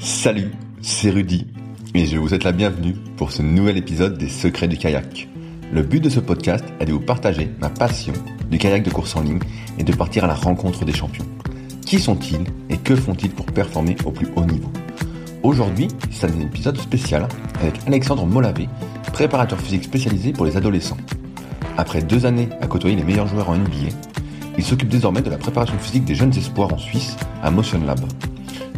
Salut, c'est Rudy et je vous souhaite la bienvenue pour ce nouvel épisode des Secrets du kayak. Le but de ce podcast est de vous partager ma passion du kayak de course en ligne et de partir à la rencontre des champions. Qui sont-ils et que font-ils pour performer au plus haut niveau? Aujourd'hui, c'est un épisode spécial avec Alexandre Molavé, préparateur physique spécialisé pour les adolescents. Après deux années à côtoyer les meilleurs joueurs en NBA, il s'occupe désormais de la préparation physique des jeunes espoirs en Suisse à Motion Lab.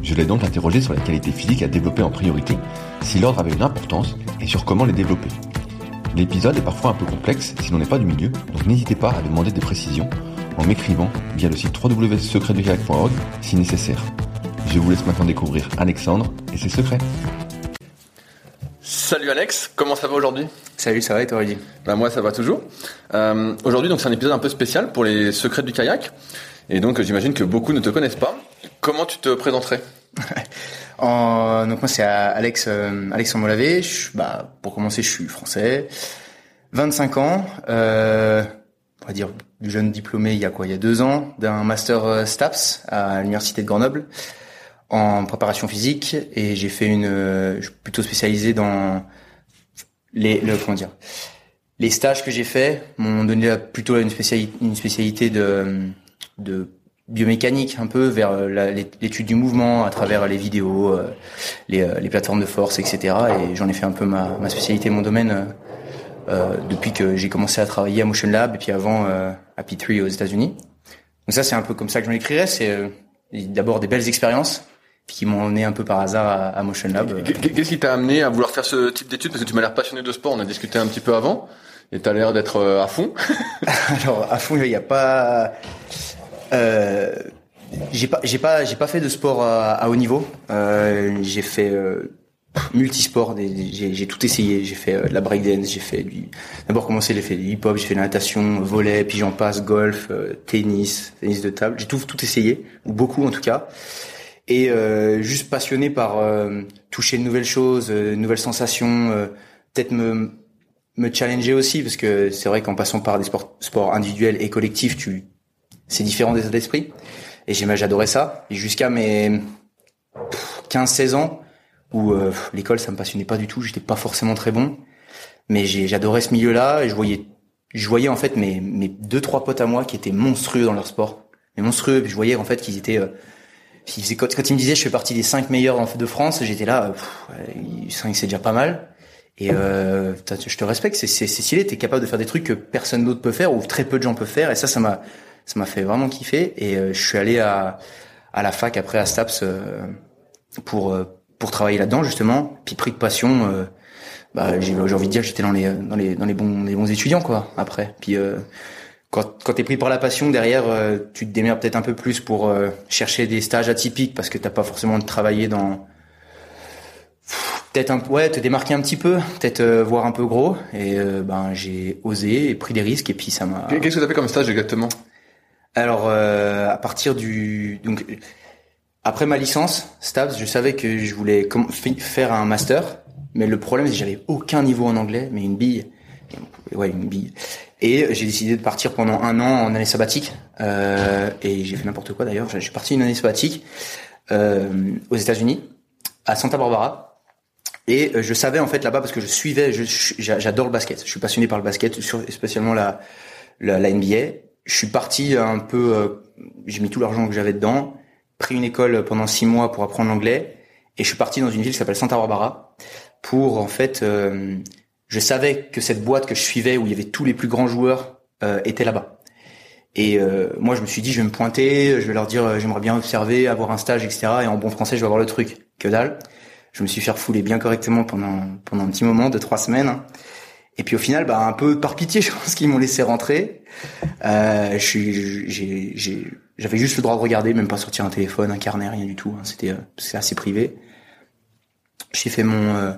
Je l'ai donc interrogé sur les qualités physiques à développer en priorité, si l'ordre avait une importance et sur comment les développer. L'épisode est parfois un peu complexe si l'on n'est pas du milieu, donc n'hésitez pas à demander des précisions en m'écrivant via le site www.secretdukayak.org si nécessaire. Je vous laisse maintenant découvrir Alexandre et ses secrets. Salut Alex, comment ça va aujourd'hui? Salut, ça va et toi Rudy Bah moi ça va toujours. Euh, aujourd'hui donc c'est un épisode un peu spécial pour les secrets du kayak. Et donc j'imagine que beaucoup ne te connaissent pas. Comment tu te présenterais en, Donc moi c'est Alex euh. Je, bah, pour commencer je suis français, 25 ans, euh, on va dire jeune diplômé il y a quoi? Il y a deux ans d'un master euh, STAPS à l'université de Grenoble en préparation physique. Et j'ai fait une euh, plutôt spécialisé dans les le comment dire les stages que j'ai faits m'ont donné plutôt une spécialité une spécialité de de biomécanique un peu vers euh, l'étude du mouvement à travers les vidéos euh, les, les plateformes de force etc et j'en ai fait un peu ma, ma spécialité mon domaine euh, depuis que j'ai commencé à travailler à Motion Lab et puis avant euh, à P3 aux États-Unis donc ça c'est un peu comme ça que j'en écrirais c'est d'abord des belles expériences qui m'ont emmené un peu par hasard à, Motion Lab. Qu'est-ce qui t'a amené à vouloir faire ce type d'études? Parce que tu m'as l'air passionné de sport, on a discuté un petit peu avant, et t'as l'air d'être euh, à fond. Alors à fond, il n'y a pas. Euh, j'ai pas, j'ai pas, j'ai pas fait de sport à, haut niveau. Euh, j'ai fait euh, multisport, j'ai, tout essayé. J'ai fait euh, de la breakdance, j'ai fait du. D'abord commencé, j'ai fait du hip-hop, j'ai fait de la natation, volley, puis j'en passe, golf, euh, tennis, tennis de table. J'ai tout, tout essayé, ou beaucoup en tout cas et euh, juste passionné par toucher de nouvelles choses, de nouvelles sensations, peut-être me me challenger aussi parce que c'est vrai qu'en passant par des sports, sports individuels et collectifs, tu c'est différent des états d'esprit. Et j'adorais ça. Et jusqu'à mes 15-16 ans où l'école ça me passionnait pas du tout, j'étais pas forcément très bon, mais j'adorais ce milieu-là et je voyais je voyais en fait mes mes deux trois potes à moi qui étaient monstrueux dans leur sport, mais monstrueux, je voyais en fait qu'ils étaient quand, quand il me disait je fais partie des cinq meilleurs de France, j'étais là, cinq c'est déjà pas mal. Et euh, je te respecte, c'est stylé, t'es capable de faire des trucs que personne d'autre peut faire ou très peu de gens peuvent faire. Et ça, ça m'a ça m'a fait vraiment kiffer. Et euh, je suis allé à à la fac après à Staps euh, pour euh, pour travailler là-dedans justement. Puis pris de passion, euh, bah j'ai envie de dire j'étais dans les dans les dans les bons les bons étudiants quoi. Après, puis quand, quand tu es pris par la passion, derrière, euh, tu te démerdes peut-être un peu plus pour euh, chercher des stages atypiques parce que t'as pas forcément de travailler dans... Peut-être un ouais, te démarquer un petit peu, peut-être euh, voir un peu gros. Et ben j'ai osé et pris des risques et puis ça m'a... Qu'est-ce que tu as fait comme stage exactement? Alors, à partir du... Donc, après ma licence, STABS, je savais que je voulais faire un master. Mais le problème, c'est que j'avais aucun niveau en anglais, mais une bille. Ouais, une bille. Et j'ai décidé de partir pendant un an en année sabbatique. Euh, et j'ai fait n'importe quoi d'ailleurs. Je suis parti une année sabbatique euh, aux États-Unis, à Santa Barbara. Et euh, je savais en fait là-bas parce que je suivais. J'adore le basket. Je suis passionné par le basket, spécialement la, la, la NBA. Je suis parti un peu. euh, j'ai mis tout l'argent que j'avais dedans. Pris une école pendant six mois pour apprendre l'anglais. Et je suis parti dans une ville qui s'appelle Santa Barbara pour en fait. euh, je savais que cette boîte que je suivais où il y avait tous les plus grands joueurs euh, était là-bas. Et euh, moi, je me suis dit, je vais me pointer, je vais leur dire, euh, j'aimerais bien observer, avoir un stage, etc. Et en bon français, je vais avoir le truc. Que dalle. Je me suis fait refouler bien correctement pendant pendant un petit moment, de trois semaines. Et puis au final, bah un peu par pitié, je pense qu'ils m'ont laissé rentrer. Euh, j'avais juste le droit de regarder, même pas sortir un téléphone, un carnet, rien du tout. hein. C'était, euh, assez privé. J'ai fait mon euh,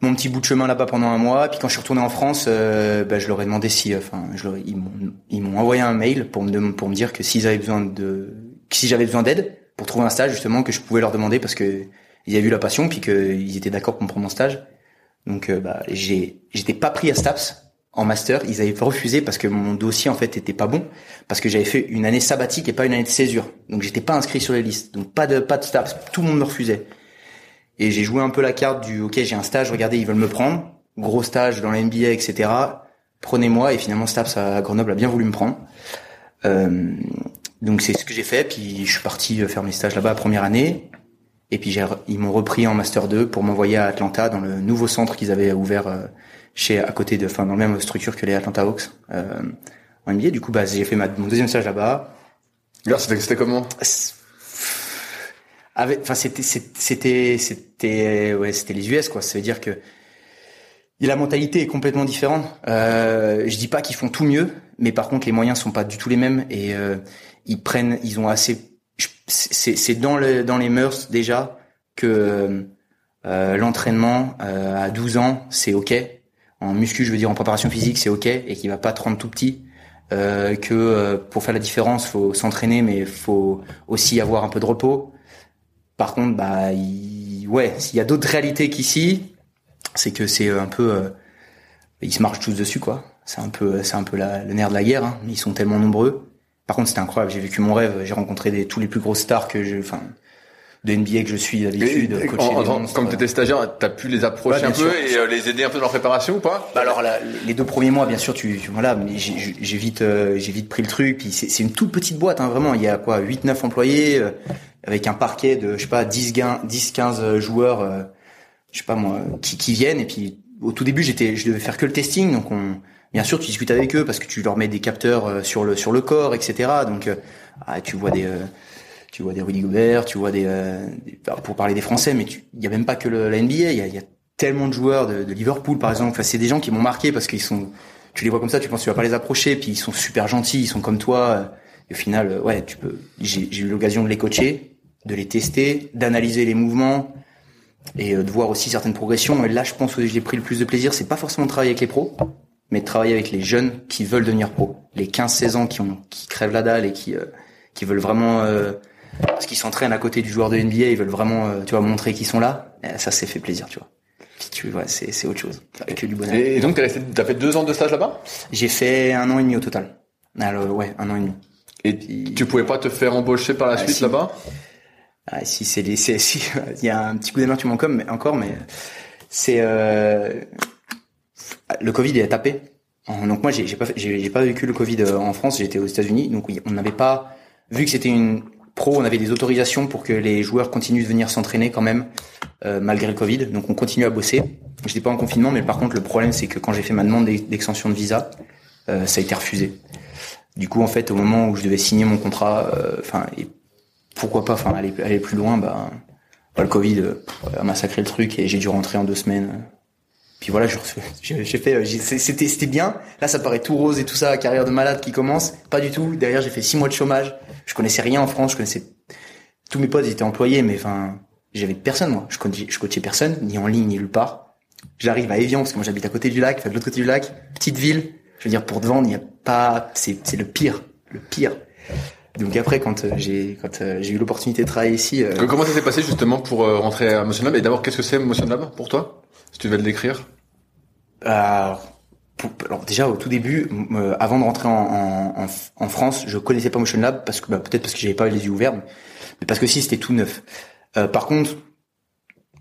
mon petit bout de chemin là-bas pendant un mois. Puis quand je suis retourné en France, bah, je leur ai demandé si, enfin, ils m'ont envoyé un mail pour me dire que si j'avais besoin d'aide pour trouver un stage justement, que je pouvais leur demander parce que ils avaient vu la passion puis qu'ils étaient d'accord pour me prendre en stage. Donc bah, j'étais pas pris à Staps en master, ils avaient refusé parce que mon dossier en fait était pas bon parce que j'avais fait une année sabbatique et pas une année de césure. Donc j'étais pas inscrit sur les listes. Donc pas de pas de Staps, tout le monde me refusait. Et j'ai joué un peu la carte du OK, j'ai un stage, regardez, ils veulent me prendre, gros stage dans la NBA, etc. Prenez-moi et finalement Staps à Grenoble a bien voulu me prendre. Euh, donc c'est ce que j'ai fait, puis je suis parti faire mes stages là-bas première année. Et puis ils m'ont repris en master 2 pour m'envoyer à Atlanta dans le nouveau centre qu'ils avaient ouvert euh, chez à côté de, enfin dans la même structure que les Atlanta Hawks euh, en NBA. Du coup, bah j'ai fait ma, mon deuxième stage là-bas. Alors, c'était c'était comment? Avec, enfin c'était c'était c'était ouais c'était les US quoi. Ça veut dire que et la mentalité est complètement différente. Euh, je dis pas qu'ils font tout mieux, mais par contre les moyens sont pas du tout les mêmes et euh, ils prennent, ils ont assez. c'est dans le dans les mœurs déjà que euh, l'entraînement euh, à 12 ans c'est ok. En muscu, je veux dire en préparation physique, c'est ok et qu'il va pas te rendre tout petit. Euh, que euh, pour faire la différence, faut s'entraîner, mais faut aussi avoir un peu de repos. Par contre, bah, ouais, s'il y a d'autres réalités qu'ici, c'est que c'est un peu, euh, ils se marchent tous dessus, quoi. C'est un peu, c'est un peu la- le nerf de la guerre. Hein. Ils sont tellement nombreux. Par contre, c'était incroyable. J'ai vécu mon rêve. J'ai rencontré des, tous les plus grosses stars que je, enfin, de NBA que je suis d'habitude. Comme tu étais stagiaire, t'as pu les approcher un peu et euh, les aider un peu dans leur préparation ou pas? Bah alors là, les deux premiers mois, bien sûr, tu, tu- voilà, mais j'ai- vite, euh, j'ai vite pris le truc. Puis c'est une toute petite boîte, hein, vraiment. Il y a quoi, 8-9 employés euh, avec un parquet de, je sais pas, 10, 10-15 joueurs, euh, je sais pas moi, qui, qui viennent. Et puis au tout début, j'étais, je devais faire que le testing, donc on, bien sûr, tu discutes avec eux parce que tu leur mets des capteurs euh, sur le sur le corps, etc. Donc euh, ah, tu vois des euh, tu vois des Rudy Gobert, tu vois des, euh, pour parler des Français, mais il y a même pas que le, la NBA, il y a, y a tellement de joueurs de, de Liverpool par exemple. Enfin, c'est des gens qui m'ont marqué parce qu'ils sont, tu les vois comme ça, tu penses que tu vas pas les approcher, puis ils sont super gentils, ils sont comme toi. Et au final, euh, ouais, tu peux. J'ai eu l'occasion de les coacher, de les tester, d'analyser les mouvements et euh, de voir aussi certaines progressions. Et là, je pense que j'ai pris le plus de plaisir, c'est pas forcément de travailler avec les pros, mais de travailler avec les jeunes qui veulent devenir pros, les 15-16 ans qui ont qui crèvent la dalle et qui euh, qui veulent vraiment euh, parce qu'ils s'entraînent à côté du joueur de NBA, ils veulent vraiment euh, tu vois montrer qu'ils sont là. Ça, c'est fait plaisir, tu vois. Tu vois, c'est c'est autre chose, que du bonheur. Et, donc resté, t'as fait deux ans de stage là-bas? J'ai fait un an et demi au total. Alors ouais, un an et demi. Et Puis- tu pouvais pas te faire embaucher par la Ah, suite si. là-bas? Ah, si c'est les, c'est- si, il y a un petit coup d'amertume encore, mais encore, mais c'est euh, le Covid est tapé. Donc moi j'ai j'ai pas j'ai j'ai pas vécu le Covid euh, en France, j'étais aux États-Unis, donc on n'avait pas vu que c'était une pro, on avait des autorisations pour que les joueurs continuent de venir s'entraîner quand même euh, malgré le Covid. Donc on continue à bosser. J'étais pas en confinement, mais par contre le problème c'est que quand j'ai fait ma demande d'ex- d'extension de visa, euh, ça a été refusé. Du coup en fait au moment où je devais signer mon contrat, euh, enfin et pourquoi pas, enfin aller, aller plus loin, bah, bah, le Covid a massacré le truc et j'ai dû rentrer en deux semaines. Puis voilà, je- j'ai fait, c'était bien. Là, ça paraît tout rose et tout ça, carrière de malade qui commence. Pas du tout. Derrière, j'ai fait six mois de chômage. Je connaissais rien en France. Je connaissais tous mes potes, étaient employés, mais enfin, j'avais personne moi. Je coachais, je coachais personne, ni en ligne ni nulle part. J'arrive à Evian parce que moi j'habite à côté du lac, enfin de l'autre côté du lac, petite ville. Je veux dire, pour te vendre, il n'y a pas, c'est c'est le pire, le pire. Donc après, quand euh, j'ai quand euh, j'ai eu l'opportunité de travailler ici, euh, Comment ça s'est passé justement pour rentrer à Motion Lab? Et d'abord, qu'est-ce que c'est Motion Lab pour toi? Si tu veux le décrire. Alors, alors déjà au tout début, euh, avant de rentrer en, en, en, France, je connaissais pas Motion Lab parce que bah, peut-être parce que j'avais pas les yeux ouverts, mais parce que si c'était tout neuf. Euh, par contre,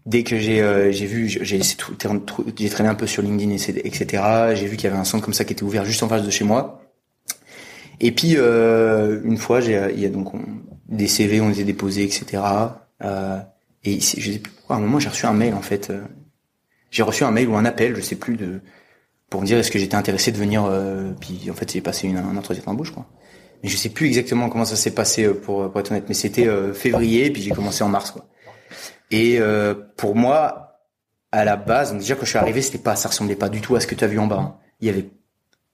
dès que j'ai euh, j'ai vu, j'ai j'ai traîné un peu sur LinkedIn etc. J'ai vu qu'il y avait un centre comme ça qui était ouvert juste en face de chez moi. Et puis euh, une fois, j'ai il y a donc des CV ont été déposés etc. et je sais plus pourquoi à un moment j'ai reçu un mail en fait. j'ai reçu un mail ou un appel, je sais plus de pour me dire est-ce que j'étais intéressé de venir. Euh, puis en fait, j'ai passé une, un entretien d'embauche, quoi. Mais je sais plus exactement comment ça s'est passé euh, pour, pour être honnête. Mais c'était euh, février, puis j'ai commencé en mars, quoi. Et euh, pour moi, à la base, déjà quand je suis arrivé, c'était pas, ça ressemblait pas du tout à ce que tu as vu en bas. Hein. Il y avait,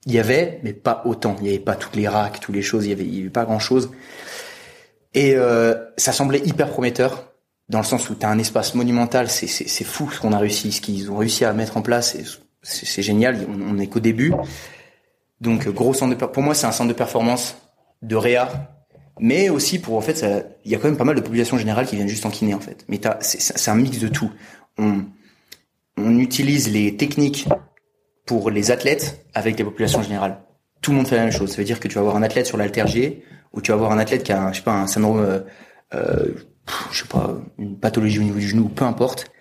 il y avait, mais pas autant. Il y avait pas toutes les racks, toutes les choses. Il y avait, il y avait pas grand chose. Et ça semblait hyper prometteur dans le sens où tu as un espace monumental. C'est c'est fou ce qu'on a réussi, ce qu'ils ont réussi à mettre en place c'est génial. On, n'est qu'au début. Donc gros centre de pour moi c'est un centre de performance de réa, mais aussi pour en fait il y a quand même pas mal de populations générales qui viennent juste en kiné en fait. Mais c'est un mix de tout. On, on utilise les techniques pour les athlètes avec les populations générales. Tout le monde fait la même chose. Ça veut dire que tu vas avoir un athlète sur l'altergé ou tu vas avoir un athlète qui a un, je sais pas un syndrome euh, euh je sais pas une pathologie au niveau du genou, peu importe.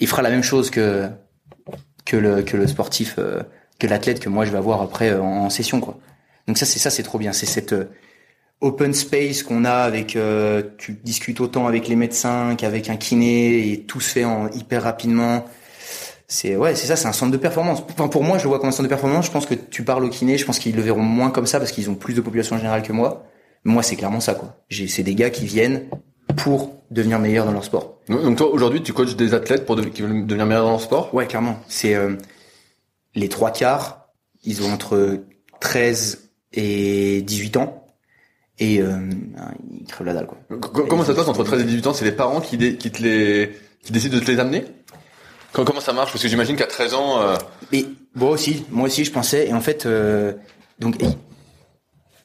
Il fera la même chose que que le que le sportif, euh, que l'athlète que moi je vais avoir après euh, en, session quoi. Donc ça c'est ça c'est trop bien, c'est cette euh, open space qu'on a avec tu discutes autant avec les médecins qu'avec un kiné et tout se fait en hyper rapidement. C'est ouais, c'est ça, c'est un centre de performance. Enfin, pour moi, je le vois comme un centre de performance. Je pense que tu parles au kiné, je pense qu'ils le verront moins comme ça parce qu'ils ont plus de population générale que moi. Moi, c'est clairement ça quoi. J'ai c'est des gars qui viennent pour devenir meilleurs dans leur sport. Donc toi aujourd'hui tu coaches des athlètes pour qui veulent devenir meilleurs dans leur sport? Ouais clairement. C'est euh, les trois quarts, ils ont entre 13 et 18 ans et euh, ils crèvent la dalle quoi. Comment ça se passe entre 13 et 18 ans? C'est les parents qui, qui te les qui décident de te les amener? Comment ça marche? Parce que j'imagine qu'à 13 ans. Euh... Et moi aussi, moi aussi je pensais et en fait euh, donc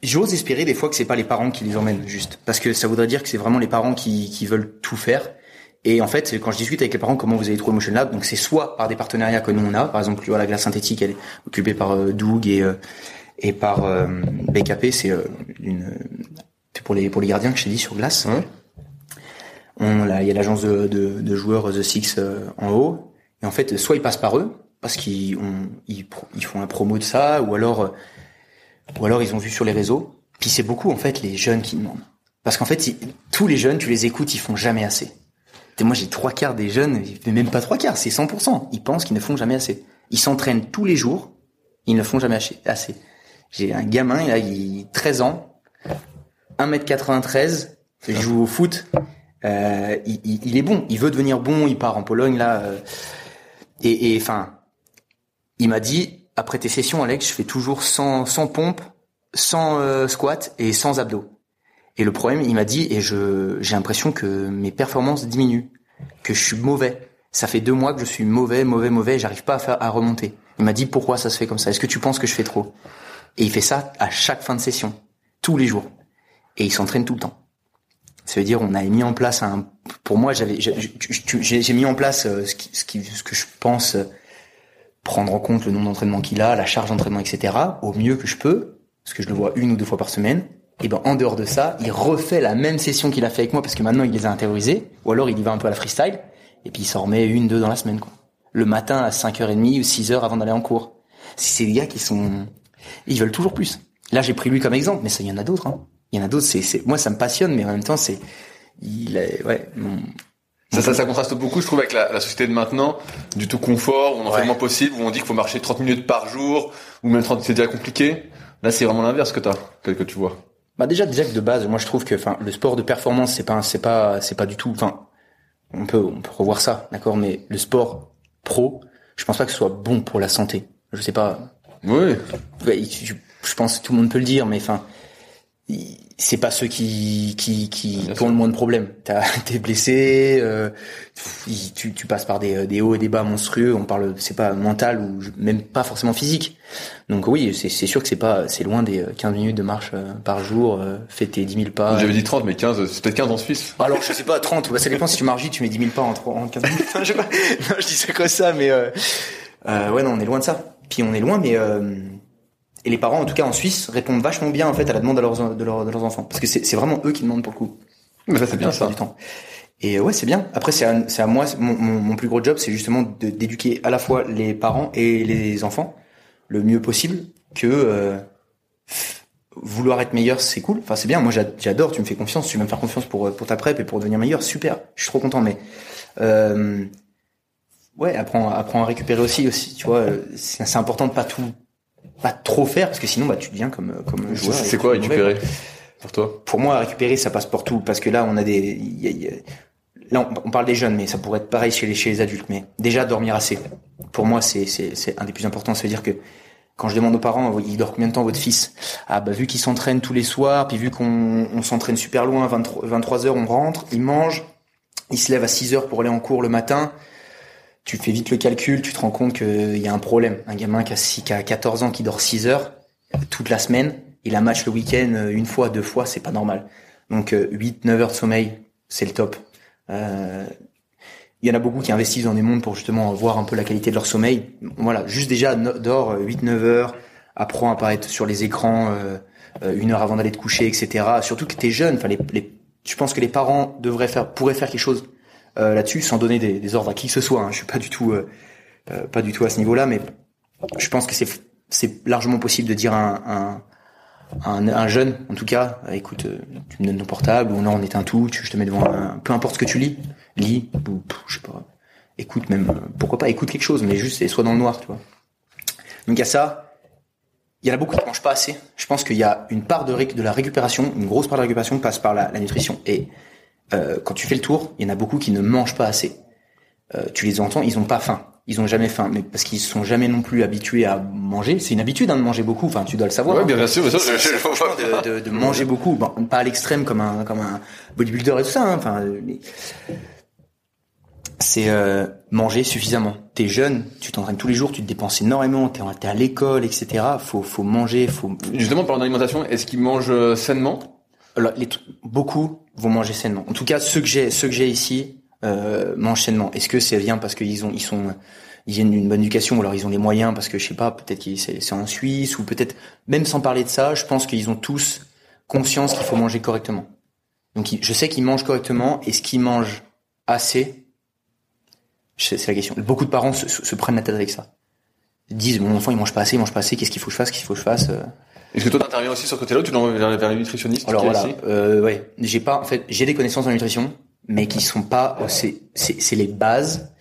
J'ose espérer des fois que c'est pas les parents qui les emmènent juste, parce que ça voudrait dire que c'est vraiment les parents qui, qui veulent tout faire. Et en fait, quand je discute avec les parents comment vous avez trouvé Motion Lab, donc c'est soit par des partenariats que nous on a, par exemple, la glace synthétique, elle est occupée par euh, Doug et euh, et par euh, BKP, c'est euh, une pour les pour les gardiens que je t'ai dit sur glace. On là, il y a l'agence de, de, de, joueurs The Six en haut, et en fait, soit ils passent par eux parce qu'ils ils, ils font un promo de ça, ou alors ou alors ils ont vu sur les réseaux. Puis c'est beaucoup en fait les jeunes qui demandent. Parce qu'en fait, tous les jeunes, tu les écoutes, ils font jamais assez. Moi, j'ai trois quarts des jeunes, même pas trois quarts, c'est 100%. Ils pensent qu'ils ne font jamais assez. Ils s'entraînent tous les jours, ils ne font jamais assez. J'ai un gamin, il a 13 ans, 1m93, il joue au foot, euh, il, est bon, il veut devenir bon, il part en Pologne là. Euh, et enfin, il m'a dit, après tes sessions, Alex, je fais toujours sans, sans pompe, sans euh, squat et sans abdos. Et le problème, il m'a dit, et je j'ai l'impression que mes performances diminuent, que je suis mauvais. Ça fait deux mois que je suis mauvais, mauvais, mauvais, j'arrive pas à, faire, à remonter. Il m'a dit pourquoi ça se fait comme ça? Est-ce que tu penses que je fais trop? Et il fait ça à chaque fin de session, tous les jours, et il s'entraîne tout le temps. Ça veut dire on a mis en place un. Pour moi, j'avais j'ai mis en place euh, ce, qui, ce, qui, ce que je pense prendre en compte le nombre d'entraînements qu'il a, la charge d'entraînement, etc. au mieux que je peux, parce que je le vois une ou deux fois par semaine. Et ben en dehors de ça, il refait la même session qu'il a fait avec moi parce que maintenant il les a intériorisés, ou alors il y va un peu à la freestyle, et puis il s'en remet une, deux dans la semaine. Quoi. Le matin à 5h30 ou 6h avant d'aller en cours. C'est des gars qui sont... Ils veulent toujours plus. Là j'ai pris lui comme exemple, mais ça il y en a d'autres. Hein. Il y en a d'autres, c'est, moi ça me passionne, mais en même temps c'est... Il est, ouais, ça, ça, ça, contraste beaucoup, je trouve, avec la, la, société de maintenant, du tout confort, où on en fait le moins possible, où on dit qu'il faut marcher 30 minutes par jour, ou même 30, c'est déjà compliqué. Là, c'est vraiment l'inverse que t'as, que, que tu vois. Bah déjà, déjà que de base, moi je trouve que, enfin, le sport de performance, c'est pas, c'est pas, c'est pas du tout, enfin, on peut, on peut revoir ça, d'accord, mais le sport pro, je pense pas que ce soit bon pour la santé. Je sais pas. Oui. Je, je pense que tout le monde peut le dire, mais enfin, c'est pas ceux qui qui qui, ont le moins de problèmes. T'es blessé, euh, tu, tu passes par des, des hauts et des bas monstrueux. On parle, c'est pas mental ou même pas forcément physique. Donc oui, c'est sûr que c'est pas, c'est loin des 15 minutes de marche euh, par jour. Euh, fais tes 10 000 pas. J'avais dit 30, mais 15, c'est peut-être 15 en Suisse. Alors je sais pas, 30. Bah, ça dépend si tu marches tu mets 10 000 pas en, en 15 minutes. je, sais pas, non, je dis ça comme ça, mais euh, ouais non, on est loin de ça. puis on est loin, mais euh, et les parents, en tout cas en Suisse, répondent vachement bien en fait à la demande de leurs de leurs, de leurs enfants, parce que c'est vraiment eux qui demandent pour le coup. Mais ça, c'est bien ça. du temps. Et ouais, c'est bien. Après, c'est à, c'est à moi, mon, mon, mon plus gros job, c'est justement d'éduquer à la fois les parents et les enfants le mieux possible. Que euh, vouloir être meilleur, c'est cool. Enfin, c'est bien. Moi, j'a- j'adore. Tu me fais confiance. Tu veux me faire confiance pour pour ta prep et pour devenir meilleur. Super. Je suis trop content. Mais euh, ouais, apprends, apprends à récupérer aussi. Aussi, tu vois, euh, c'est c'est important de pas tout, pas trop faire parce que sinon, bah, tu deviens comme comme C'est joueur. c'est quoi mauvais, récupérer pour toi? Pour moi, récupérer, ça passe pour tout, parce que là, on a des, y a- y a- là, on, on parle des jeunes, mais ça pourrait être pareil chez les, chez les adultes. Mais déjà, dormir assez. Pour moi, c'est, c'est, c'est un des plus importants. Ça veut dire que quand je demande aux parents, il dort combien de temps votre fils? Ah bah vu qu'il s'entraîne tous les soirs, puis vu qu'on on s'entraîne super loin, 23, 23 heures, on rentre, il mange, il se lève à 6 heures pour aller en cours le matin. Tu fais vite le calcul, tu te rends compte qu'il y a un problème. Un gamin qui a, qui a 14 ans qui dort 6 heures toute la semaine, il a match le week-end euh, une fois, deux fois, c'est pas normal. Donc 8, 9 heures de sommeil, c'est le top. Euh, il y en a beaucoup qui investissent dans des mondes pour justement voir un peu la qualité de leur sommeil. Voilà, juste déjà dors 8, 9 heures, apprends à pas être sur les écrans euh, euh, une heure avant d'aller te coucher, etc. Surtout que t'es jeune. Enfin, les, les, je que les parents devraient faire, pourraient faire quelque chose euh, là-dessus, sans donner des, ordres à qui que ce soit. Hein. Je suis pas du tout, euh, euh, pas du tout à ce niveau-là, mais je pense que c'est largement possible de dire à un, un, un, un jeune, en tout cas, écoute, tu me donnes ton portable, ou non, on éteint tout, tu, je te mets devant un, peu importe ce que tu lis, lis, ou, je sais pas, écoute même, pourquoi pas, écoute quelque chose, mais juste, et sois dans le noir, tu vois. Donc il y a ça, il y en a beaucoup qui mangent pas assez. Je pense qu'il y a une part de la récupération, une grosse part de la récupération passe par la, la nutrition. Et euh, quand tu fais le tour, il y en a beaucoup qui ne mangent pas assez. Euh, tu les entends, ils ont pas faim. Ils ont jamais faim, mais parce qu'ils sont jamais non plus habitués à manger. C'est une habitude hein, de manger beaucoup. Enfin, tu dois le savoir. Hein. bien, sûr, bien sûr, je- je- de, de, de manger beaucoup, bon, pas à l'extrême comme un comme un bodybuilder et tout ça. hein, Enfin, mais c'est euh, manger suffisamment. T'es jeune, tu t'entraînes tous les jours, tu te dépenses énormément, t'es t'es à l'école, etc. Faut faut manger, faut Justement, parlant d'alimentation, est-ce qu'ils mangent euh, sainement? Beaucoup vont manger sainement. En tout cas, ceux que j'ai, ceux que j'ai ici euh, mangent sainement. Est-ce que ça vient parce qu'ils ont, ils sont, ils viennent d'une bonne éducation, ou alors ils ont les moyens parce que je sais pas, peut-être qu'ils c'est, c'est en Suisse, ou peut-être même sans parler de ça, je pense qu'ils ont tous conscience qu'il faut manger correctement. Donc, je sais qu'ils mangent correctement. Est-ce qu'ils mangent assez C'est c'est la question. Beaucoup de parents se prennent la tête avec ça. Ils disent mon enfant il mange pas assez, il mange pas assez. Qu'est-ce qu'il faut que je fasse Qu'est-ce qu'il faut que je fasse Euh, Est-ce que toi t'interviens aussi sur ce côté-là tu l'envoies vers, les nutritionnistes alors voilà, euh, ouais, j'ai pas en fait, j'ai des connaissances en nutrition, mais qui sont pas, euh, c'est c'est c'est les bases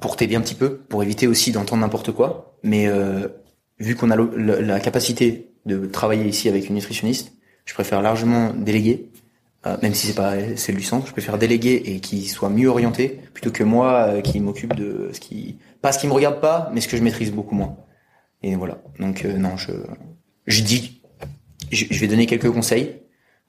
pour t'aider un petit peu, pour éviter aussi d'entendre n'importe quoi. Mais euh, vu qu'on a le- la capacité de travailler ici avec une nutritionniste, je préfère largement déléguer, euh, même si c'est pas c'est du sang, je préfère déléguer et qu'il soit mieux orienté plutôt que moi euh, qui m'occupe de ce qui pas ce qui me regarde pas, mais ce que je maîtrise beaucoup moins. Et voilà. Donc euh, non, je je dis je, je vais donner quelques conseils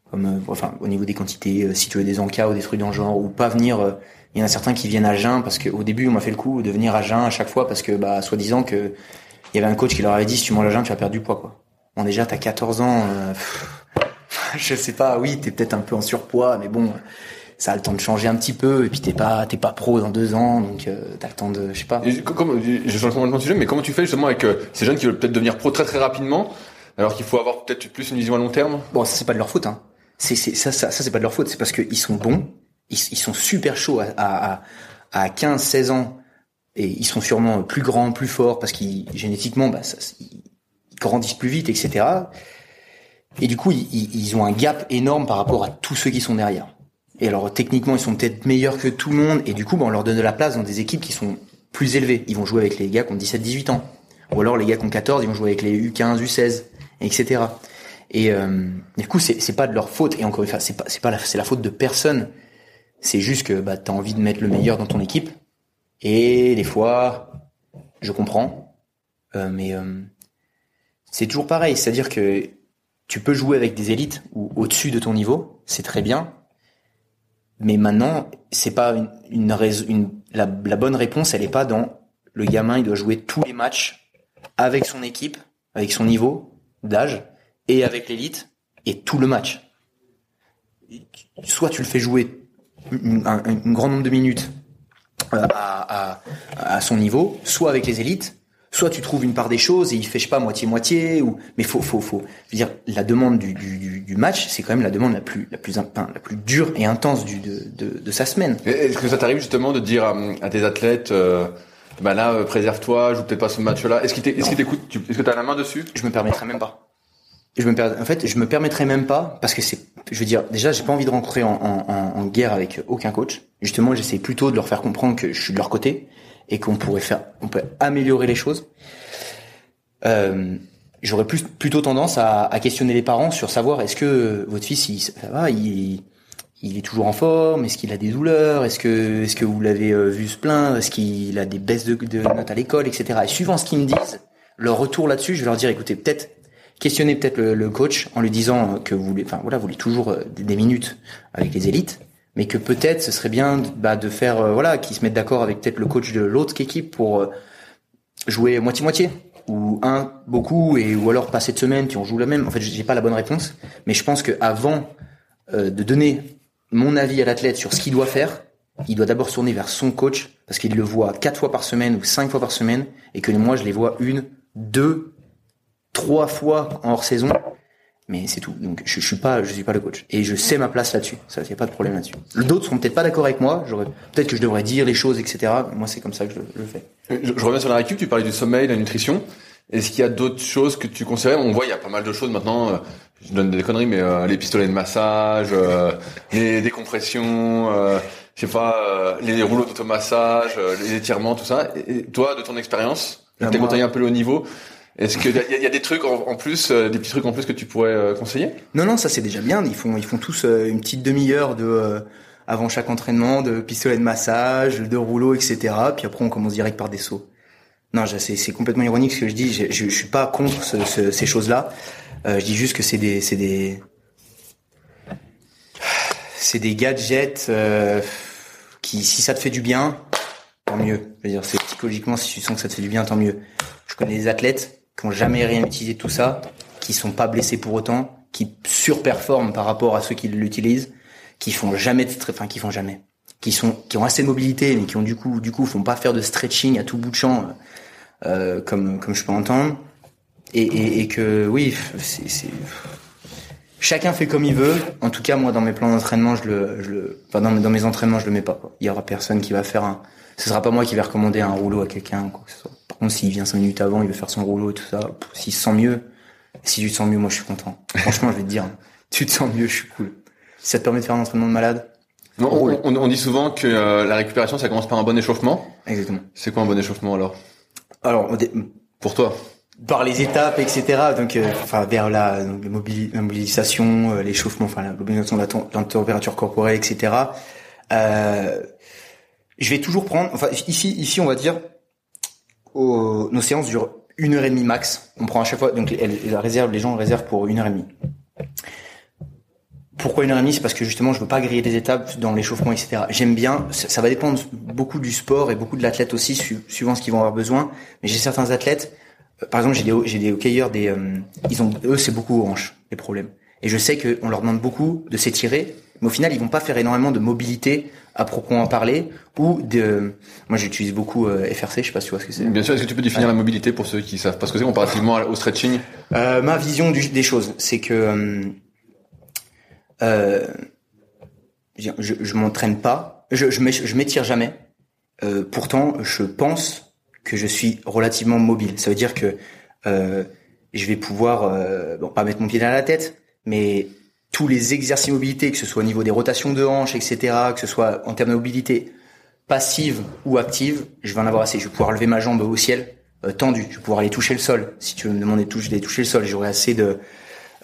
comme euh, enfin au niveau des quantités euh, si tu veux des encas ou des trucs dans le genre ou pas venir euh, il y en a certains qui viennent à jeun parce que au début on m'a fait le coup de venir à jeun à chaque fois parce que bah soi-disant que il y avait un coach qui leur avait dit si tu manges à jeun tu vas perdre du poids quoi. Bon déjà t'as 14 ans euh, pff, je sais pas oui t'es peut-être un peu en surpoids mais bon ça a le temps de changer un petit peu et puis t'es pas t'es pas pro dans deux ans donc euh, t'as le temps de je sais pas. Et co- comme, je change de sujet, mais comment tu fais justement avec euh, ces jeunes qui veulent peut-être devenir pro très très rapidement, alors qu'il faut avoir peut-être plus une vision à long terme? Bon, ça c'est pas de leur faute. Hein. C'est ça ça ça c'est pas de leur faute. C'est parce qu'ils sont bons, ils, ils sont super chauds à à à, à 15, 16 ans et ils sont sûrement plus grands, plus forts parce qu'ils génétiquement bah ça, ils grandissent plus vite, etc. Et du coup ils, ils ont un gap énorme par rapport à tous ceux qui sont derrière. Et alors techniquement ils sont peut-être meilleurs que tout le monde et du coup bah, on leur donne de la place dans des équipes qui sont plus élevées. Ils vont jouer avec les gars qui ont 17, 18 ans. Ou alors les gars qui ont 14, ils vont jouer avec les U15, U16, etc. Et euh, du coup, c'est pas de leur faute. Et encore une fois, c'est pas c'est pas c'est la faute de personne. C'est juste que bah t'as envie de mettre le meilleur dans ton équipe. Et des fois, je comprends, euh, mais euh, c'est toujours pareil. C'est-à-dire que tu peux jouer avec des élites ou au-dessus de ton niveau, c'est très bien. Mais maintenant, c'est pas une la, la bonne réponse, elle est pas dans le gamin, il doit jouer tous les matchs avec son équipe, avec son niveau d'âge et avec l'élite et tout le match. Soit tu le fais jouer un, grand nombre de minutes euh, à, son niveau, soit avec les élites, soit tu trouves une part des choses et il fait je pas moitié moitié ou mais faut faut faut je veux dire la demande du, du, du match c'est quand même la demande la plus la plus enfin, la plus dure et intense du de, de, de sa semaine. Est-ce que ça t'arrive justement de dire à, à tes athlètes euh, bah là euh, préserve-toi, joue peut-être pas ce match-là. Est-ce qu'il t'écoute? Est-ce que t'as la main dessus? Je me permettrai même pas. Je me per... en fait je me permettrai même pas parce que c'est je veux dire déjà j'ai pas envie de rencontrer en, en, en guerre avec aucun coach. Justement j'essaie plutôt de leur faire comprendre que je suis de leur côté et qu'on pourrait faire, on peut améliorer les choses. Euh, J'aurais plus plutôt tendance à, à, questionner les parents sur savoir est-ce que votre fils il, ça va, il, il est toujours en forme, est-ce qu'il a des douleurs, est-ce que est-ce que vous l'avez euh, vu se plaindre, est-ce qu'il a des baisses de, de notes à l'école, etc. Et suivant ce qu'ils me disent, leur retour là-dessus, je vais leur dire écoutez peut-être questionner peut-être le, coach en lui disant que vous voulez, enfin voilà, vous voulez toujours euh, des, minutes avec les élites mais que peut-être ce serait bien bah, de faire euh, voilà qu'ils se mettent d'accord avec peut-être le coach de l'autre équipe pour jouer moitié moitié ou un beaucoup et ou alors pas cette semaine puis on joue la même en fait j'ai pas la bonne réponse mais je pense que avant de donner mon avis à l'athlète sur ce qu'il doit faire il doit d'abord tourner vers son coach parce qu'il le voit quatre fois par semaine ou cinq fois par semaine et que moi je les vois une deux trois fois en hors saison mais c'est tout. Donc je, je suis pas, je suis pas le coach et je sais ma place là-dessus. Ça, y a pas de problème là-dessus. D'autres seront peut-être pas d'accord avec moi. Peut-être que je devrais dire les choses, etc. Moi, c'est comme ça que je, je le fais. Je, je, reviens sur la récup. Tu parlais du sommeil, de la nutrition. Est-ce qu'il y a d'autres choses que tu conseillerais? On voit, il y a pas mal de choses maintenant. Euh, je donne des conneries, mais euh, les pistolets de massage, euh, les décompressions, euh, je sais pas, euh, les rouleaux d'automassage, euh, les étirements, tout ça. Et toi, de ton expérience, tu as côtoyé un peu le haut niveau. Est-ce qu'il y, y, a des trucs en, en plus, euh, des petits trucs en plus que tu pourrais euh, conseiller? Non, non, ça c'est déjà bien. Ils font, ils font tous euh, une petite demi-heure de avant chaque entraînement, de pistolet de massage, de rouleau, etc. Puis après on commence direct par des sauts. Non, c'est complètement ironique ce que je dis. Je, je, je suis pas contre ce, ce, ces choses-là. je dis juste que c'est des, c'est des, c'est des gadgets qui, si ça te fait du bien, tant mieux. Je veux dire, c'est psychologiquement, si tu sens que ça te fait du bien, tant mieux. Je connais des athlètes qui ont jamais rien utilisé tout ça, qui sont pas blessés pour autant, qui surperforment par rapport à ceux qui l'utilisent, qui font jamais de enfin qui font jamais, qui sont qui ont assez de mobilité mais qui ont du coup du coup font pas faire de stretching à tout bout de champ euh, comme comme je peux entendre et, et, et que oui c'est chacun fait comme il veut. En tout cas moi dans mes plans d'entraînement je le je le enfin dans, dans mes entraînements je le mets pas quoi. Il y aura personne qui va faire un ce sera pas moi qui vais recommander un rouleau à quelqu'un quoi. Par contre, s'il vient cinq minutes avant, il veut faire son rouleau et tout ça, s'il se sent mieux, si tu te sens mieux, moi je suis content. Franchement, je vais te dire, tu te sens mieux, je suis cool. Si ça te permet de faire un entraînement de malade. On, on, on, dit souvent que euh, la récupération, ça commence par un bon échauffement. Exactement. C'est quoi un bon échauffement alors? Alors, pour toi par les étapes, etc. Donc, euh, enfin, vers la, donc, la mobilisation, euh, l'échauffement, enfin, la mobilisation de la, la, température corporelle, etc. Euh, je vais toujours prendre, enfin ici, ici on va dire, nos séances durent une heure et demie max. On prend à chaque fois, donc elle, la réserve, les gens réservent pour une heure et demie. Pourquoi une heure et demie C'est parce que justement, je veux pas griller des étapes dans l'échauffement, etc. J'aime bien. Ça, ça, va dépendre beaucoup du sport et beaucoup de l'athlète aussi, su, suivant ce qu'ils vont avoir besoin. Mais j'ai certains athlètes, euh, par exemple, j'ai des j'ai des hockeyeurs, des euh, ils ont eux c'est beaucoup aux hanches les problèmes. Et je sais qu'on leur demande beaucoup de s'étirer, mais au final ils vont pas faire énormément de mobilité à proprement parler ou de moi j'utilise beaucoup euh, FRC je sais pas si tu vois ce que c'est bien sûr est-ce que tu peux définir ouais. la mobilité pour ceux qui savent parce que c'est comparativement au stretching? Euh, ma vision du, des choses c'est que euh, je, je m'entraîne pas je je m'étire jamais euh, pourtant je pense que je suis relativement mobile ça veut dire que euh, je vais pouvoir bon pas mettre mon pied dans la tête mais tous les exercices de mobilité, que ce soit au niveau des rotations de hanches, etc., que ce soit en termes de mobilité passive ou active, je vais en avoir assez. Je vais pouvoir lever ma jambe au ciel, tendue. Je vais pouvoir aller toucher le sol. Si tu me demander de toucher, de toucher le sol, j'aurai assez de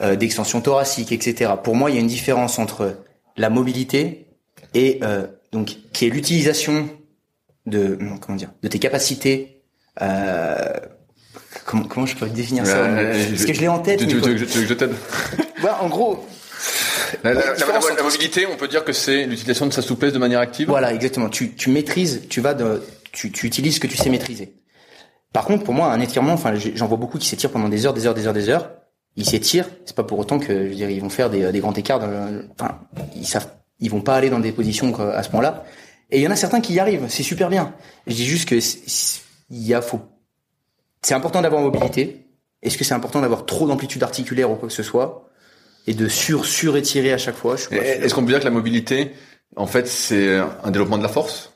euh, d'extension thoracique, etc. Pour moi, il y a une différence entre la mobilité et euh, donc qui est l'utilisation de comment dire de tes capacités. Euh, comment, comment je peux définir ça Parce que je l'ai en tête. Tu, veux que je t'aide? Bah, En gros, la, la, la, la, mobilité, on peut dire que c'est l'utilisation de sa souplesse de manière active? Voilà, exactement. Tu, tu maîtrises, tu vas de, tu, tu utilises ce que tu sais maîtriser. Par contre, pour moi, un étirement, enfin, j'en vois beaucoup qui s'étirent pendant des heures, des heures, des heures, des heures. Ils s'étirent, c'est pas pour autant que, je veux dire, ils vont faire des, des grands écarts. enfin, ils savent, ils vont pas aller dans des positions à ce point-là. Et il y en a certains qui y arrivent, c'est super bien. Je dis juste que il y a faut c'est important d'avoir mobilité. Est-ce que c'est important d'avoir trop d'amplitude articulaire ou quoi que ce soit? Et de sur surétirer à chaque fois Est-ce qu'on peut dire que la mobilité, en fait, c'est un développement de la force?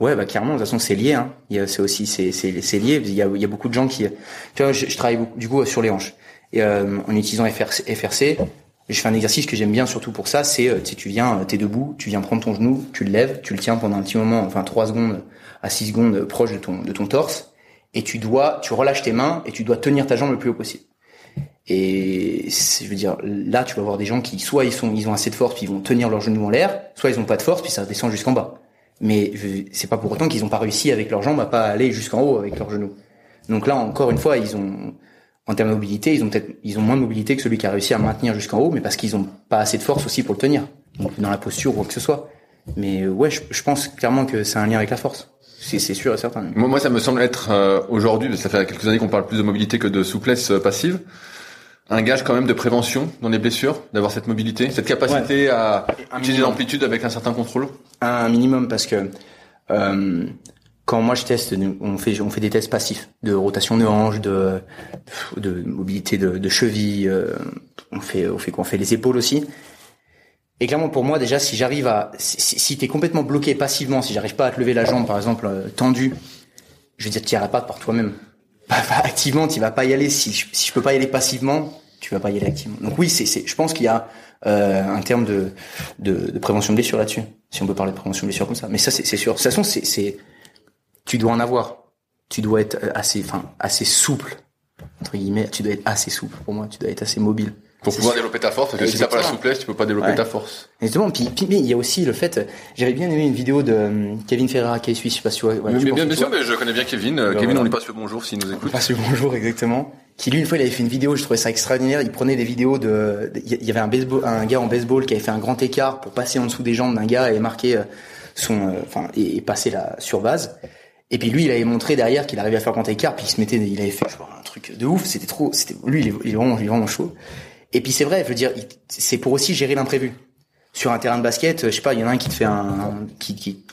Ouais, bah clairement, de toute façon, c'est lié. Hein. C'est aussi c'est c'est lié. Il y a, il y a beaucoup de gens qui, tu vois, je, travaille beaucoup, du coup sur les hanches et euh, en utilisant FRC, je fais un exercice que j'aime bien surtout pour ça. C'est, euh, tu viens, t'es debout, tu viens prendre ton genou, tu le lèves, tu le tiens pendant un petit moment, enfin trois secondes à six secondes proche de ton de ton torse, et tu dois, tu relâches tes mains et tu dois tenir ta jambe le plus haut possible. Et je veux dire, là, tu vas voir des gens qui, soit ils sont, ils ont assez de force puis ils vont tenir leur genou en l'air, soit ils ont pas de force puis ça descend jusqu'en bas mais c'est pas pour autant qu'ils ont pas réussi avec leurs jambes à pas aller jusqu'en haut avec leurs genoux. Donc là, encore une fois, ils ont, en termes de mobilité, ils ont peut-être, ils ont moins de mobilité que celui qui a réussi à maintenir jusqu'en haut, mais parce qu'ils ont pas assez de force aussi pour le tenir, donc dans la posture ou quoi que ce soit. Mais euh, ouais, je, je pense clairement que c'est un lien avec la force. C'est sûr et certain. Moi, moi, ça me semble être euh, aujourd'hui, ça fait quelques années qu'on parle plus de mobilité que de souplesse euh, passive un gage quand même de prévention dans les blessures, d'avoir cette mobilité, cette capacité à utiliser l'amplitude avec un certain contrôle Un minimum parce que euh, quand moi je teste, on fait on fait des tests passifs de rotation de hanche, de de mobilité de, de cheville, euh, on fait on fait quoi? On fait les épaules aussi. Et clairement pour moi déjà si j'arrive à si, si tu es complètement bloqué passivement, si j'arrive pas à te lever la jambe par exemple euh, tendue, je veux dire tu iras pas par toi-même bah, activement, tu vas pas y aller. Si si je peux pas y aller passivement, tu vas pas y aller activement. Donc oui, c'est, je pense qu'il y a euh, un terme de, de, de prévention de blessure là-dessus, si on peut parler de prévention de blessure comme ça. Mais ça, c'est, sûr. De toute façon, c'est, tu dois en avoir. Tu dois être assez, enfin, assez souple entre guillemets. Tu dois être assez souple pour moi. Tu dois être assez mobile. Pour pouvoir développer ta force, parce que si t'as pas la souplesse, tu peux pas développer ta force. Exactement. Puis, puis, il y a aussi le fait, j'avais bien aimé une vidéo de euh, Kevin Ferreira qui est suisse, je sais pas si tu vois. Ouais, bien, bien, sûr, mais je connais bien Kevin. Euh, Kevin, on lui passe le bonjour s'il nous écoute. On passe le bonjour, exactement. Qui lui, une fois, il avait fait une vidéo, je trouvais ça extraordinaire. Il prenait des vidéos de, il y avait un baseball, un gars en baseball qui avait fait un grand écart pour passer en dessous des jambes d'un gars et marquer euh, son, enfin, et, passer la sur base. Et puis lui, il avait montré derrière qu'il arrivait à faire grand écart, puis il se mettait, il avait fait, je un truc de ouf. C'était trop, c'était, lui, il est, il est vraiment, il est vraiment chaud. Et puis c'est vrai, je veux dire, c'est pour aussi gérer l'imprévu. Sur un terrain de basket, je sais pas, il y en a un qui te fait un, qui,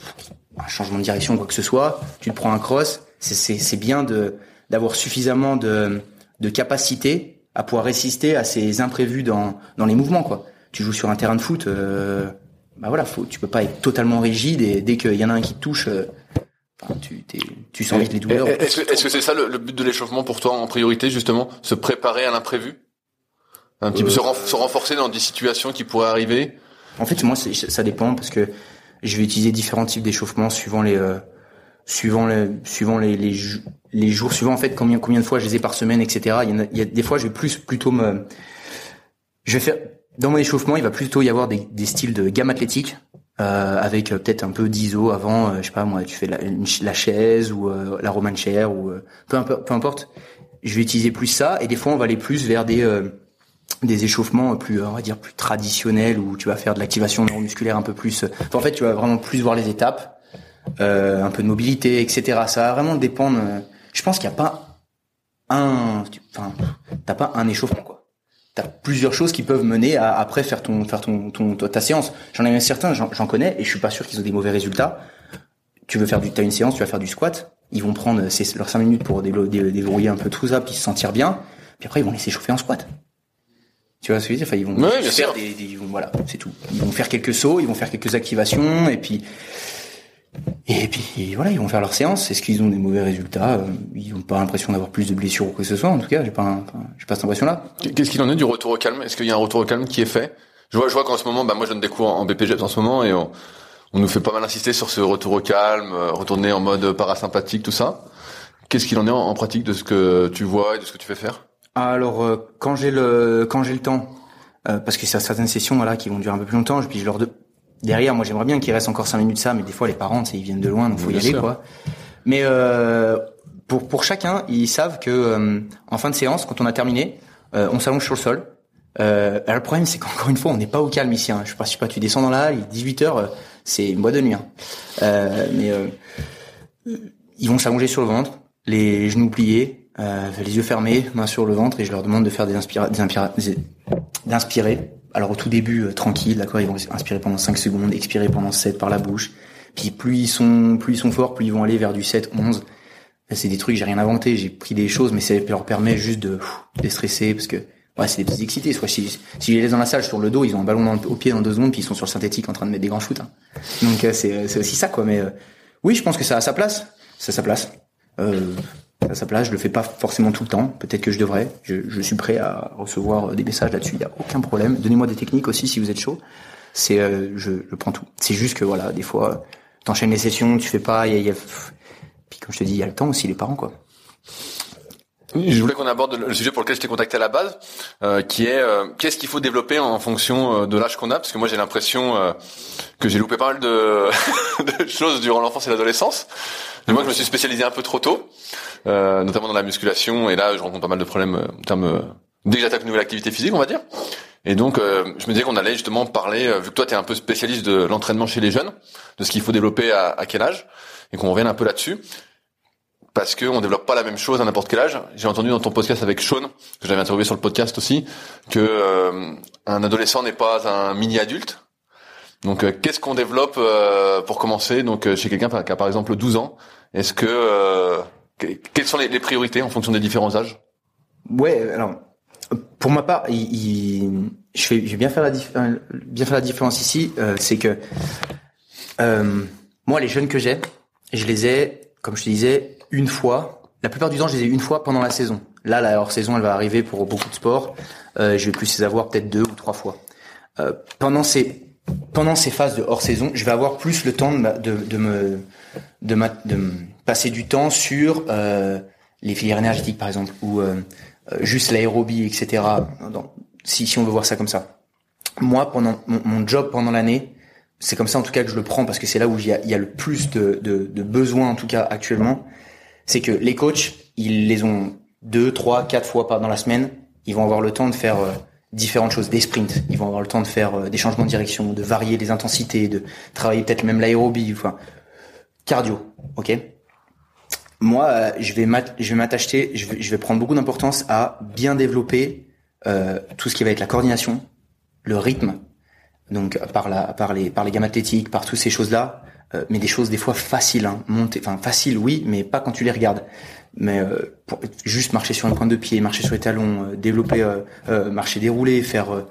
un changement de direction, quoi que ce soit, tu te prends un cross, c'est bien de d'avoir suffisamment de, de capacité à pouvoir résister à ces imprévus dans, dans les mouvements, quoi. Tu joues sur un terrain de foot, euh, bah voilà, faut, tu peux pas être totalement rigide et dès qu'il y en a un qui te touche, euh, tu, tu sens vite les douleurs. Est-ce que c'est ça le, le but de l'échauffement pour toi en priorité, justement, se préparer à l'imprévu? Un petit peu se, renforcer dans des situations qui pourraient arriver? En fait, moi, ça dépend parce que je vais utiliser différents types d'échauffement suivant les euh, suivant les suivant les, les, les, jours suivant en fait combien combien de fois je les ai par semaine etc il y, a, il y a des fois je vais plus plutôt me je vais faire dans mon échauffement il va plutôt y avoir des, des styles de gamme athlétique euh, avec euh, peut-être un peu d'iso avant euh, je sais pas moi tu fais la, la chaise ou euh, la romane chair ou peu, peu importe. Je vais utiliser plus ça et des fois on va aller plus vers des des échauffements plus on va dire plus traditionnels où tu vas faire de l'activation neuromusculaire un peu plus en fait tu vas vraiment plus voir les étapes euh, un peu de mobilité etc ça va vraiment dépendre je pense qu'il n'y a pas un enfin t'as pas un échauffement quoi t'as plusieurs choses qui peuvent mener à après faire ton faire ton, ton ta séance. J'en ai certains j'en connais et je suis pas sûr qu'ils ont des mauvais résultats. Tu veux faire du t'as une séance tu vas faire du squat. Ils vont prendre leurs 5 minutes pour déverrouiller un peu tout ça puis se sentir bien. Puis après ils vont laisser chauffer en squat. Tu vois ce que je veux dire? Enfin, ils vont faire des, des, voilà, c'est tout. Ils vont faire quelques sauts, ils vont faire quelques activations, et puis et puis voilà, ils vont faire leur séance. Est-ce qu'ils ont des mauvais résultats? Euh, Ils n'ont pas l'impression d'avoir plus de blessures ou quoi que ce soit. En tout cas, j'ai pas, j'ai pas cette impression-là. Qu'est-ce qu'il en est du retour au calme? Est-ce qu'il y a un retour au calme qui est fait? Je vois, je vois qu'en ce moment, bah moi, je donne des cours en BPG en ce moment, et on, on nous fait pas mal insister sur ce retour au calme, euh, retourner en mode parasympathique, tout ça. Qu'est-ce qu'il en est en pratique de ce que tu vois et de ce que tu fais faire? Alors euh, quand j'ai le quand j'ai le temps, euh, parce que c'est certaines sessions voilà qui vont durer un peu plus longtemps, puis je leur de... derrière moi j'aimerais bien qu'il reste encore cinq minutes ça, mais des fois les parents ils viennent de loin donc faut y aller quoi. Mais euh, pour pour chacun ils savent que en fin de séance quand on a terminé, on s'allonge sur le sol. alors le problème c'est qu'encore une fois on n'est pas au calme ici. Hein. Je sais pas, je sais pas, tu descends dans la halle, 18 h c'est une boîte de nuit. Hein. mais ils vont s'allonger sur le ventre, les genoux pliés, euh, les yeux fermés, main sur le ventre, et je leur demande de faire des d'inspirer. Alors au tout début, euh, tranquille, d'accord, ils vont inspirer pendant 5 secondes, expirer pendant 7 par la bouche. Puis plus ils sont, plus ils sont forts, plus ils vont aller vers du 7, 11. c'est des trucs, j'ai rien inventé, j'ai pris des choses, mais ça leur permet juste de déstresser parce que ouais, c'est des petits excités. Soit si, si je les laisse dans la salle sur le dos, ils ont un ballon au pied dans deux secondes, puis ils sont sur le synthétique en train de mettre des grands shoots. Hein. Donc euh, c'est c'est aussi ça quoi. Mais euh, oui, je pense que ça a sa place. Ça a sa place. Euh, a sa place. Je le fais pas forcément tout le temps. Peut-être que je devrais. Je, je suis prêt à recevoir des messages là-dessus. Il y a aucun problème. Donnez-moi des techniques aussi si vous êtes chaud. C'est euh, je, je prends tout. C'est juste que voilà, des fois t'enchaînes les sessions, tu fais pas. Y a, y a... Puis comme je te dis, il y a le temps aussi les parents quoi. Je voulais qu'on aborde le sujet pour lequel je t'ai contacté à la base, euh, qui est euh, qu'est-ce qu'il faut développer en fonction euh, de l'âge qu'on a, parce que moi j'ai l'impression euh, que j'ai loupé pas mal de, de choses durant l'enfance et l'adolescence. Mais moi je me suis spécialisé un peu trop tôt, notamment dans la musculation, et là je rencontre pas mal de problèmes en termes dès que j'attaque une nouvelle activité physique, on va dire. Et donc je me disais qu'on allait justement parler, vu que toi tu es un peu spécialiste de l'entraînement chez les jeunes, de ce qu'il faut développer à, à quel âge, et qu'on revienne un peu là-dessus parce qu'on développe pas la même chose à n'importe quel âge. J'ai entendu dans ton podcast avec Sean, que j'avais interviewé sur le podcast aussi, que euh, un adolescent n'est pas un mini adulte. Donc euh, qu'est-ce qu'on développe euh, pour commencer Donc chez quelqu'un qui a par exemple 12 ans, est-ce que quelles sont les, priorités en fonction des différents âges? Ouais, alors pour ma part, il, je, vais, je vais bien faire la bien faire la différence ici, c'est que moi les jeunes que j'ai, je les ai, comme je te disais, une fois. La plupart du temps, je les ai une fois pendant la saison. Là, la hors saison, elle va arriver pour beaucoup de sports. Euh, je vais plus les avoir peut-être deux ou trois fois. Euh, pendant ces pendant ces phases de hors saison, je vais avoir plus le temps de, de, de me de, ma, de passer du temps sur euh, les filières énergétiques, par exemple, ou euh, euh, juste l'aérobie, etc. si si on veut voir ça comme ça. Moi, pendant mon, mon job pendant l'année, c'est comme ça en tout cas que je le prends parce que c'est là où il y a, il y a le plus de, de, de besoins en tout cas actuellement c'est que les coachs, ils les ont deux, trois, quatre fois par dans la semaine. Ils vont avoir le temps de faire euh, différentes choses, des sprints. Ils vont avoir le temps de faire euh, des changements de direction, de varier les intensités, de travailler peut-être même l'aérobie, enfin cardio. Ok? Moi, euh, je vais m'attacher, je vais, je vais prendre beaucoup d'importance à bien développer tout ce qui va être la coordination, le rythme, donc par la par les par les gammes athlétiques, par toutes ces choses là, euh, mais des choses des fois faciles, hein, monter, enfin faciles oui, mais pas quand tu les regardes. Mais euh, pour, juste marcher sur une pointe de pied, marcher sur les talons, euh, développer, marcher déroulé, faire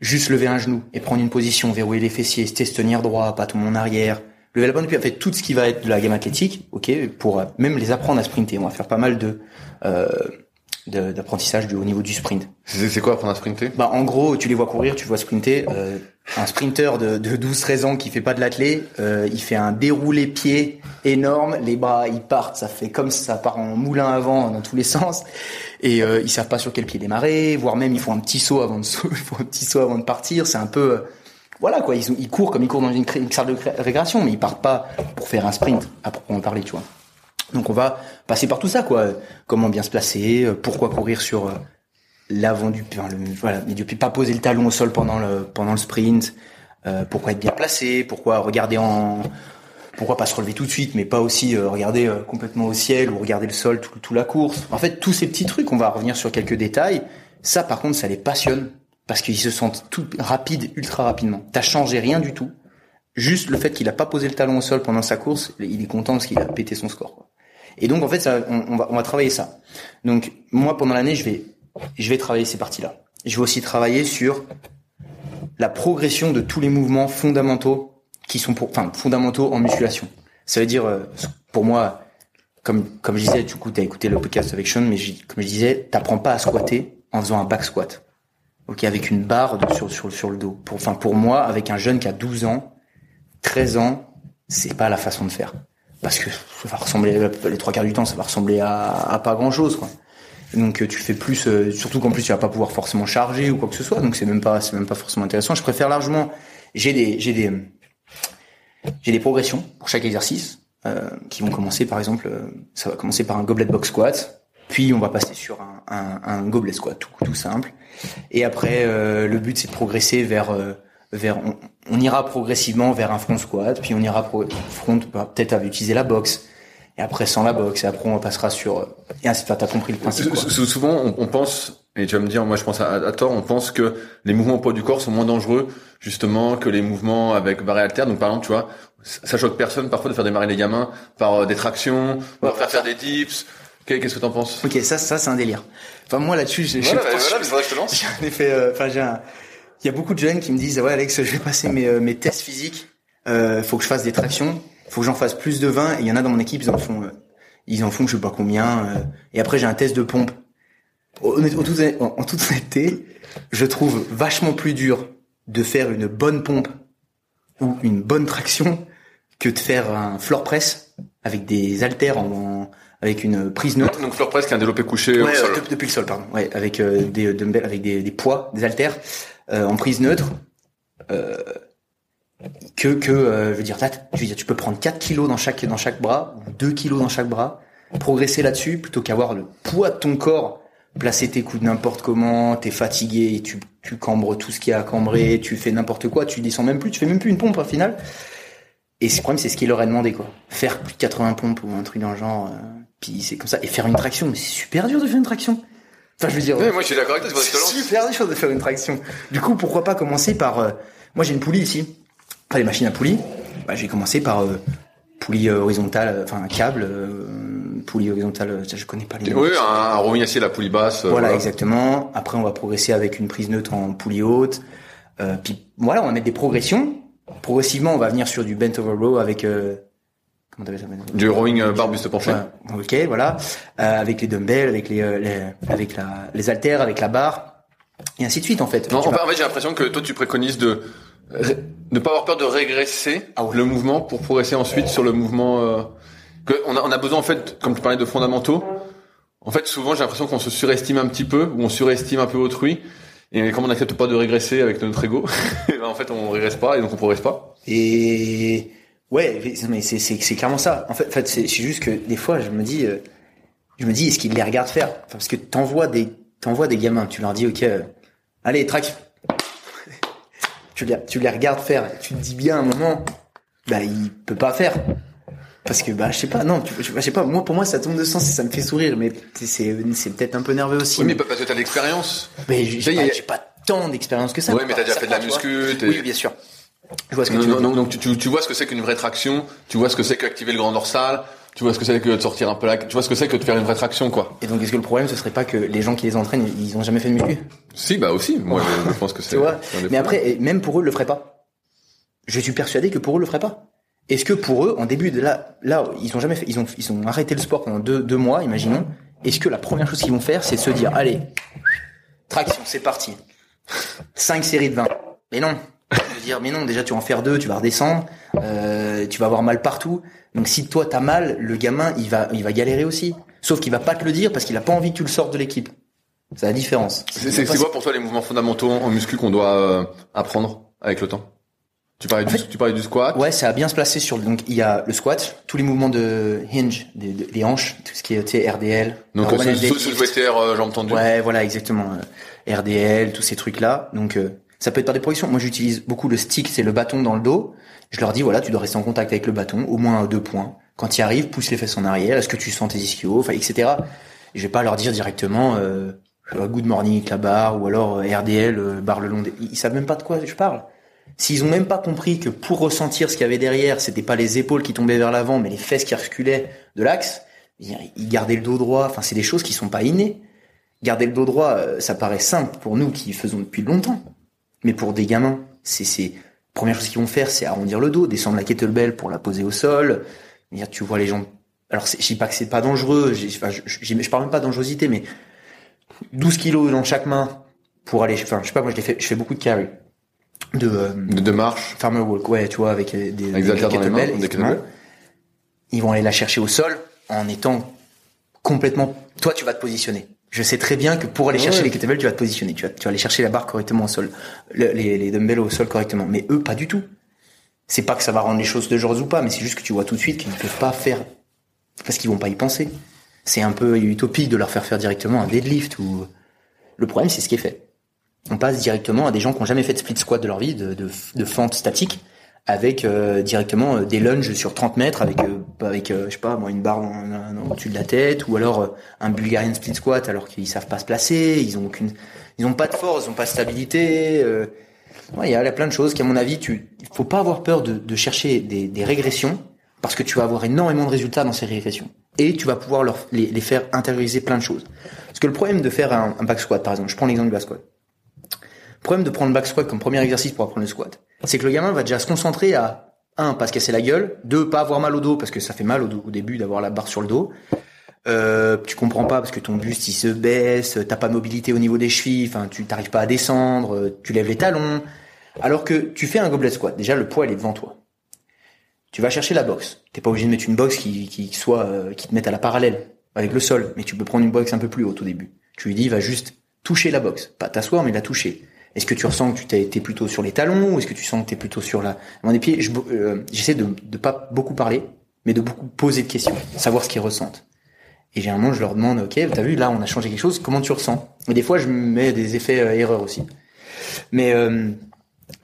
juste lever un genou et prendre une position, verrouiller les fessiers, se tenir droit, pas tomber en arrière, lever la pointe de pied, en fait tout ce qui va être de la gamme athlétique, ok, pour même les apprendre à sprinter. On va faire pas mal de d'apprentissage du au niveau du sprint. C'est quoi apprendre à sprinter? Bah en gros, tu les vois courir, tu vois sprinter. Euh, un sprinter de, de 12-13 ans qui fait pas de l'athlé, euh, il fait un déroulé pied énorme, les bras ils partent, ça fait comme ça part en moulin avant dans tous les sens, et euh, ils savent pas sur quel pied démarrer, voire même ils font un petit saut avant de ils font un petit saut avant de partir. C'est un peu euh, voilà quoi, ils, ils courent comme ils courent dans une, une salle de récréation, mais ils partent pas pour faire un sprint à proprement parler, tu vois. Donc on va passer par tout ça, quoi. Comment bien se placer, euh, pourquoi courir sur euh, l'avant du, enfin, le, voilà, pas poser le talon au sol pendant le pendant le sprint, euh, pourquoi être bien placé, pourquoi regarder en, pourquoi pas se relever tout de suite, mais pas aussi regarder complètement au ciel ou regarder le sol toute tout la course. En fait, tous ces petits trucs, on va revenir sur quelques détails. Ça, par contre, ça les passionne parce qu'ils se sentent tout rapides, ultra rapidement. T'as changé rien du tout. Juste le fait qu'il a pas posé le talon au sol pendant sa course, il est content parce qu'il a pété son score. Et donc en fait, ça, on, va, on va travailler ça. Donc moi, pendant l'année, je vais, je vais travailler ces parties-là. Je vais aussi travailler sur la progression de tous les mouvements fondamentaux qui sont, pour, enfin, fondamentaux en musculation. Ça veut dire, euh, pour moi, comme comme je disais, du coup, t'as écouté le podcast avec Sean, mais comme je disais, t'apprends pas à squatter en faisant un back squat. Ok, avec une barre sur le dos. Pour, enfin, pour moi, avec un jeune qui a 12 ans, 13 ans, c'est pas la façon de faire parce que ça va ressembler les trois quarts du temps ça va ressembler à, à pas grand chose quoi donc tu fais plus euh, surtout qu'en plus tu vas pas pouvoir forcément charger ou quoi que ce soit. Donc c'est même pas c'est même pas forcément intéressant. Je préfère largement j'ai des j'ai des j'ai des progressions pour chaque exercice euh, qui vont commencer par exemple euh, ça va commencer par un goblet box squat puis on va passer sur un, un, un gobelet squat tout, tout simple. Et après euh, le but c'est de progresser vers vers on, ira progressivement vers un front squat, puis on ira pro, front bah, peut-être à utiliser la boxe. Et après sans la boxe, et après on passera sur, et ainsi, t'as compris le principe. Quoi. Souvent, on, on, pense, et tu vas me dire, moi je pense à, à, tort, on pense que les mouvements au poids du corps sont moins dangereux, justement, que les mouvements avec barré alter. Donc par exemple, tu vois, ça choque personne parfois de faire démarrer les gamins par euh, des tractions, ouais, faire faire des dips. Qu'est-ce que t'en penses? Ok, ça, ça c'est un délire. Enfin moi là-dessus, j'ai voilà, bah, voilà, je te lance. J'ai un effet, euh, enfin j'ai un, il y a beaucoup de jeunes qui me disent ouais Alex, je vais passer mes, euh, mes tests physiques, euh, faut que je fasse des tractions, faut que j'en fasse plus de 20. Et il y en a dans mon équipe, ils en font, euh, ils en font je sais pas combien. Euh, et après j'ai un test de pompe. En, en, en toute honnêteté, je trouve vachement plus dur de faire une bonne pompe ou une bonne traction que de faire un floor press avec des haltères en, en avec une prise neutre. Donc floor press qui est un développé couché ouais, au sol. Depuis, depuis le sol, pardon. Ouais, avec euh, des dumbbells, avec des, des poids, des haltères euh, en prise neutre. Euh, que que euh, je veux dire, je veux dire, tu peux prendre 4 kilos dans chaque dans chaque bras, ou 2 kilos dans chaque bras, progresser là-dessus plutôt qu'avoir le poids de ton corps placer tes coudes n'importe comment, t'es fatigué, tu, tu cambres tout ce qu'il y a à cambrer, tu fais n'importe quoi, tu descends même plus, tu fais même plus une pompe au final. Et le problème, c'est ce qu'il leur a demandé, quoi. Faire plus de 80 pompes ou un truc dans le genre, euh, puis c'est comme ça. Et faire une traction, mais c'est super dur de faire une traction. Enfin, je veux dire. Ouais, moi, je suis d'accord avec toi, c'est super dur de faire une traction. Du coup, pourquoi pas commencer par, euh, moi, j'ai une poulie ici. Enfin, les machines à poulie. Bah, j'ai commencé par, euh, poulie horizontale, enfin, un câble, poulie horizontale, ça, je connais pas les Oui, un, un rowing acier, la poulie basse. Voilà, voilà, exactement. Après, on va progresser avec une prise neutre en poulie haute. Euh, puis voilà, on va mettre des progressions. Progressivement, on va venir sur du bent over row avec euh, comment ça Du rowing euh, bar buste penché. Ouais, ok, voilà, euh, avec les dumbbells, avec les, les avec la les haltères, avec la barre et ainsi de suite en fait. Non, en fait, j'ai l'impression que toi tu préconises de ne pas avoir peur de régresser ah le mouvement pour progresser ensuite sur le mouvement. Euh, que on a on a besoin en fait, comme tu parlais de fondamentaux. En fait, souvent j'ai l'impression qu'on se surestime un petit peu ou on surestime un peu autrui. Et comme on n'accepte pas de régresser avec notre ego, ben en fait on régresse pas et donc on progresse pas. Et ouais, mais c'est c'est c'est clairement ça. En fait, en fait c'est juste que des fois je me dis, euh, je me dis est-ce qu'ils les regardent faire? Enfin, Parce que t'envoies des t'envoies des gamins, tu leur dis ok, euh, allez track, tu les tu les regardes faire, tu te dis bien à un moment, bah il peut pas faire. Parce que bah je sais pas non tu, je sais pas moi pour moi ça tombe de sens et ça me fait sourire mais c'est c'est peut-être un peu nerveux aussi. Oui mais parce que t'as l'expérience. Mais j'ai pas, a... pas tant d'expérience que ça. Oui mais t'as déjà fait de la muscu. Oui bien sûr. Je vois ce que non, tu veux non, donc tu, tu, vois ce que c'est qu'une vraie traction, tu vois ce que c'est qu'activer le grand dorsal, tu vois ce que c'est que de sortir un peu là, tu vois ce que c'est que de faire une vraie traction quoi? Et donc est-ce que le problème ce serait pas que les gens qui les entraînent ils ont jamais fait de muscu? Si bah aussi, moi je pense que c'est. Tu vois Mais après même pour eux ils le feraient pas. Je suis persuadé que pour eux ils le feraient pas. Est-ce que pour eux, en début de là, là, ils ont jamais fait, ils ont, ils ont arrêté le sport pendant deux, deux mois, imaginons. Est-ce que la première chose qu'ils vont faire, c'est se dire, allez, traction, c'est parti. Cinq séries de 20. Mais non. Veux dire, mais non, déjà tu vas en faire deux, tu vas redescendre, euh, tu vas avoir mal partout. Donc si toi t'as mal, le gamin, il va, il va galérer aussi. Sauf qu'il va pas te le dire parce qu'il a pas envie que tu le sortes de l'équipe. C'est la différence. C'est quoi pour toi les mouvements fondamentaux en muscu qu'on doit euh, apprendre avec le temps? Tu parlais, du, fait, tu parlais du squat. Ouais, ça a bien se placer sur donc il y a le squat, tous les mouvements de hinge, des, des hanches, tout ce qui est tu sais, RDL. Donc ce, ce, ce VTR euh, jambes tendues. Ouais, voilà exactement. Euh, RDL, tous ces trucs là. Donc euh, ça peut être par des progressions. Moi j'utilise beaucoup le stick, c'est le bâton dans le dos. Je leur dis voilà, tu dois rester en contact avec le bâton, au moins deux points. Quand tu arrives, pousse les fesses en arrière. Est-ce que tu sens tes ischios, enfin etc. Et je vais pas leur dire directement euh, good morning la barre ou alors RDL barre le long. Des... Ils savent même pas de quoi je parle. S'ils ont même pas compris que pour ressentir ce qu'il y avait derrière, c'était pas les épaules qui tombaient vers l'avant, mais les fesses qui reculaient de l'axe, ils gardaient le dos droit. Enfin, c'est des choses qui sont pas innées. Garder le dos droit, ça paraît simple pour nous qui faisons depuis longtemps. Mais pour des gamins, c'est, c'est, première chose qu'ils vont faire, c'est arrondir le dos, descendre la kettlebell pour la poser au sol. Tu vois les gens, alors je dis pas que c'est pas dangereux, enfin, je, parle même pas de dangerosité, mais 12 kilos dans chaque main pour aller, enfin, je sais pas, moi je fais, je fais beaucoup de carry de, de, de, marche, farmer walk, ouais, tu vois, avec des, des, des kettlebells. Ils vont aller la chercher au sol en étant complètement. Toi, tu vas te positionner. Je sais très bien que pour aller chercher ouais. les kettlebells, tu vas te positionner. Tu vas, tu vas aller chercher la barre correctement au sol, le, les, les dumbbells au sol correctement. Mais eux, pas du tout. C'est pas que ça va rendre les choses dangereuses ou pas, mais c'est juste que tu vois tout de suite qu'ils ne peuvent pas faire parce qu'ils vont pas y penser. C'est un peu utopique de leur faire faire directement un deadlift ou. Le problème, c'est ce qui est fait on passe directement à des gens qui ont jamais fait de split squat de leur vie, de, de, de fente statique, avec euh, directement euh, des lunges sur 30 mètres avec euh, avec je sais pas moi une barre au-dessus de la tête ou alors un Bulgarian split squat alors qu'ils savent pas se placer, ils ont aucune ils ont pas de force, ils ont pas de stabilité. il y a, plein de choses qu'à mon avis tu faut pas avoir peur de, de chercher des, des, régressions parce que tu vas avoir énormément de résultats dans ces régressions et tu vas pouvoir leur, les, les faire intérioriser plein de choses. Parce que le problème de faire un, un back squat par exemple, je prends l'exemple du back squat. Le problème de prendre le back squat comme premier exercice pour apprendre le squat, c'est que le gamin va déjà se concentrer à un pas se casser la gueule, deux pas avoir mal au dos parce que ça fait mal au, début d'avoir la barre sur le dos. Euh, tu comprends pas parce que ton buste il se baisse, t'as pas mobilité au niveau des chevilles, enfin tu t'arrives pas à descendre, tu lèves les talons. Alors que tu fais un goblet squat, déjà le poids il est devant toi. Tu vas chercher la boxe. T'es pas obligé de mettre une boxe qui, qui soit euh, qui te mette à la parallèle avec le sol, mais tu peux prendre une boxe un peu plus haute au début. Tu lui dis va juste toucher la boxe, pas t'asseoir mais la toucher. Est-ce que tu ressens que tu t'es plutôt sur les talons ou est-ce que tu sens que tu es plutôt sur la des pieds euh, J'essaie de ne pas beaucoup parler, mais de beaucoup poser de questions, savoir ce qu'ils ressentent. Et généralement, je leur demande, ok, t'as vu, là, on a changé quelque chose, comment tu ressens? Et des fois, je mets des effets euh, erreurs aussi. Mais euh,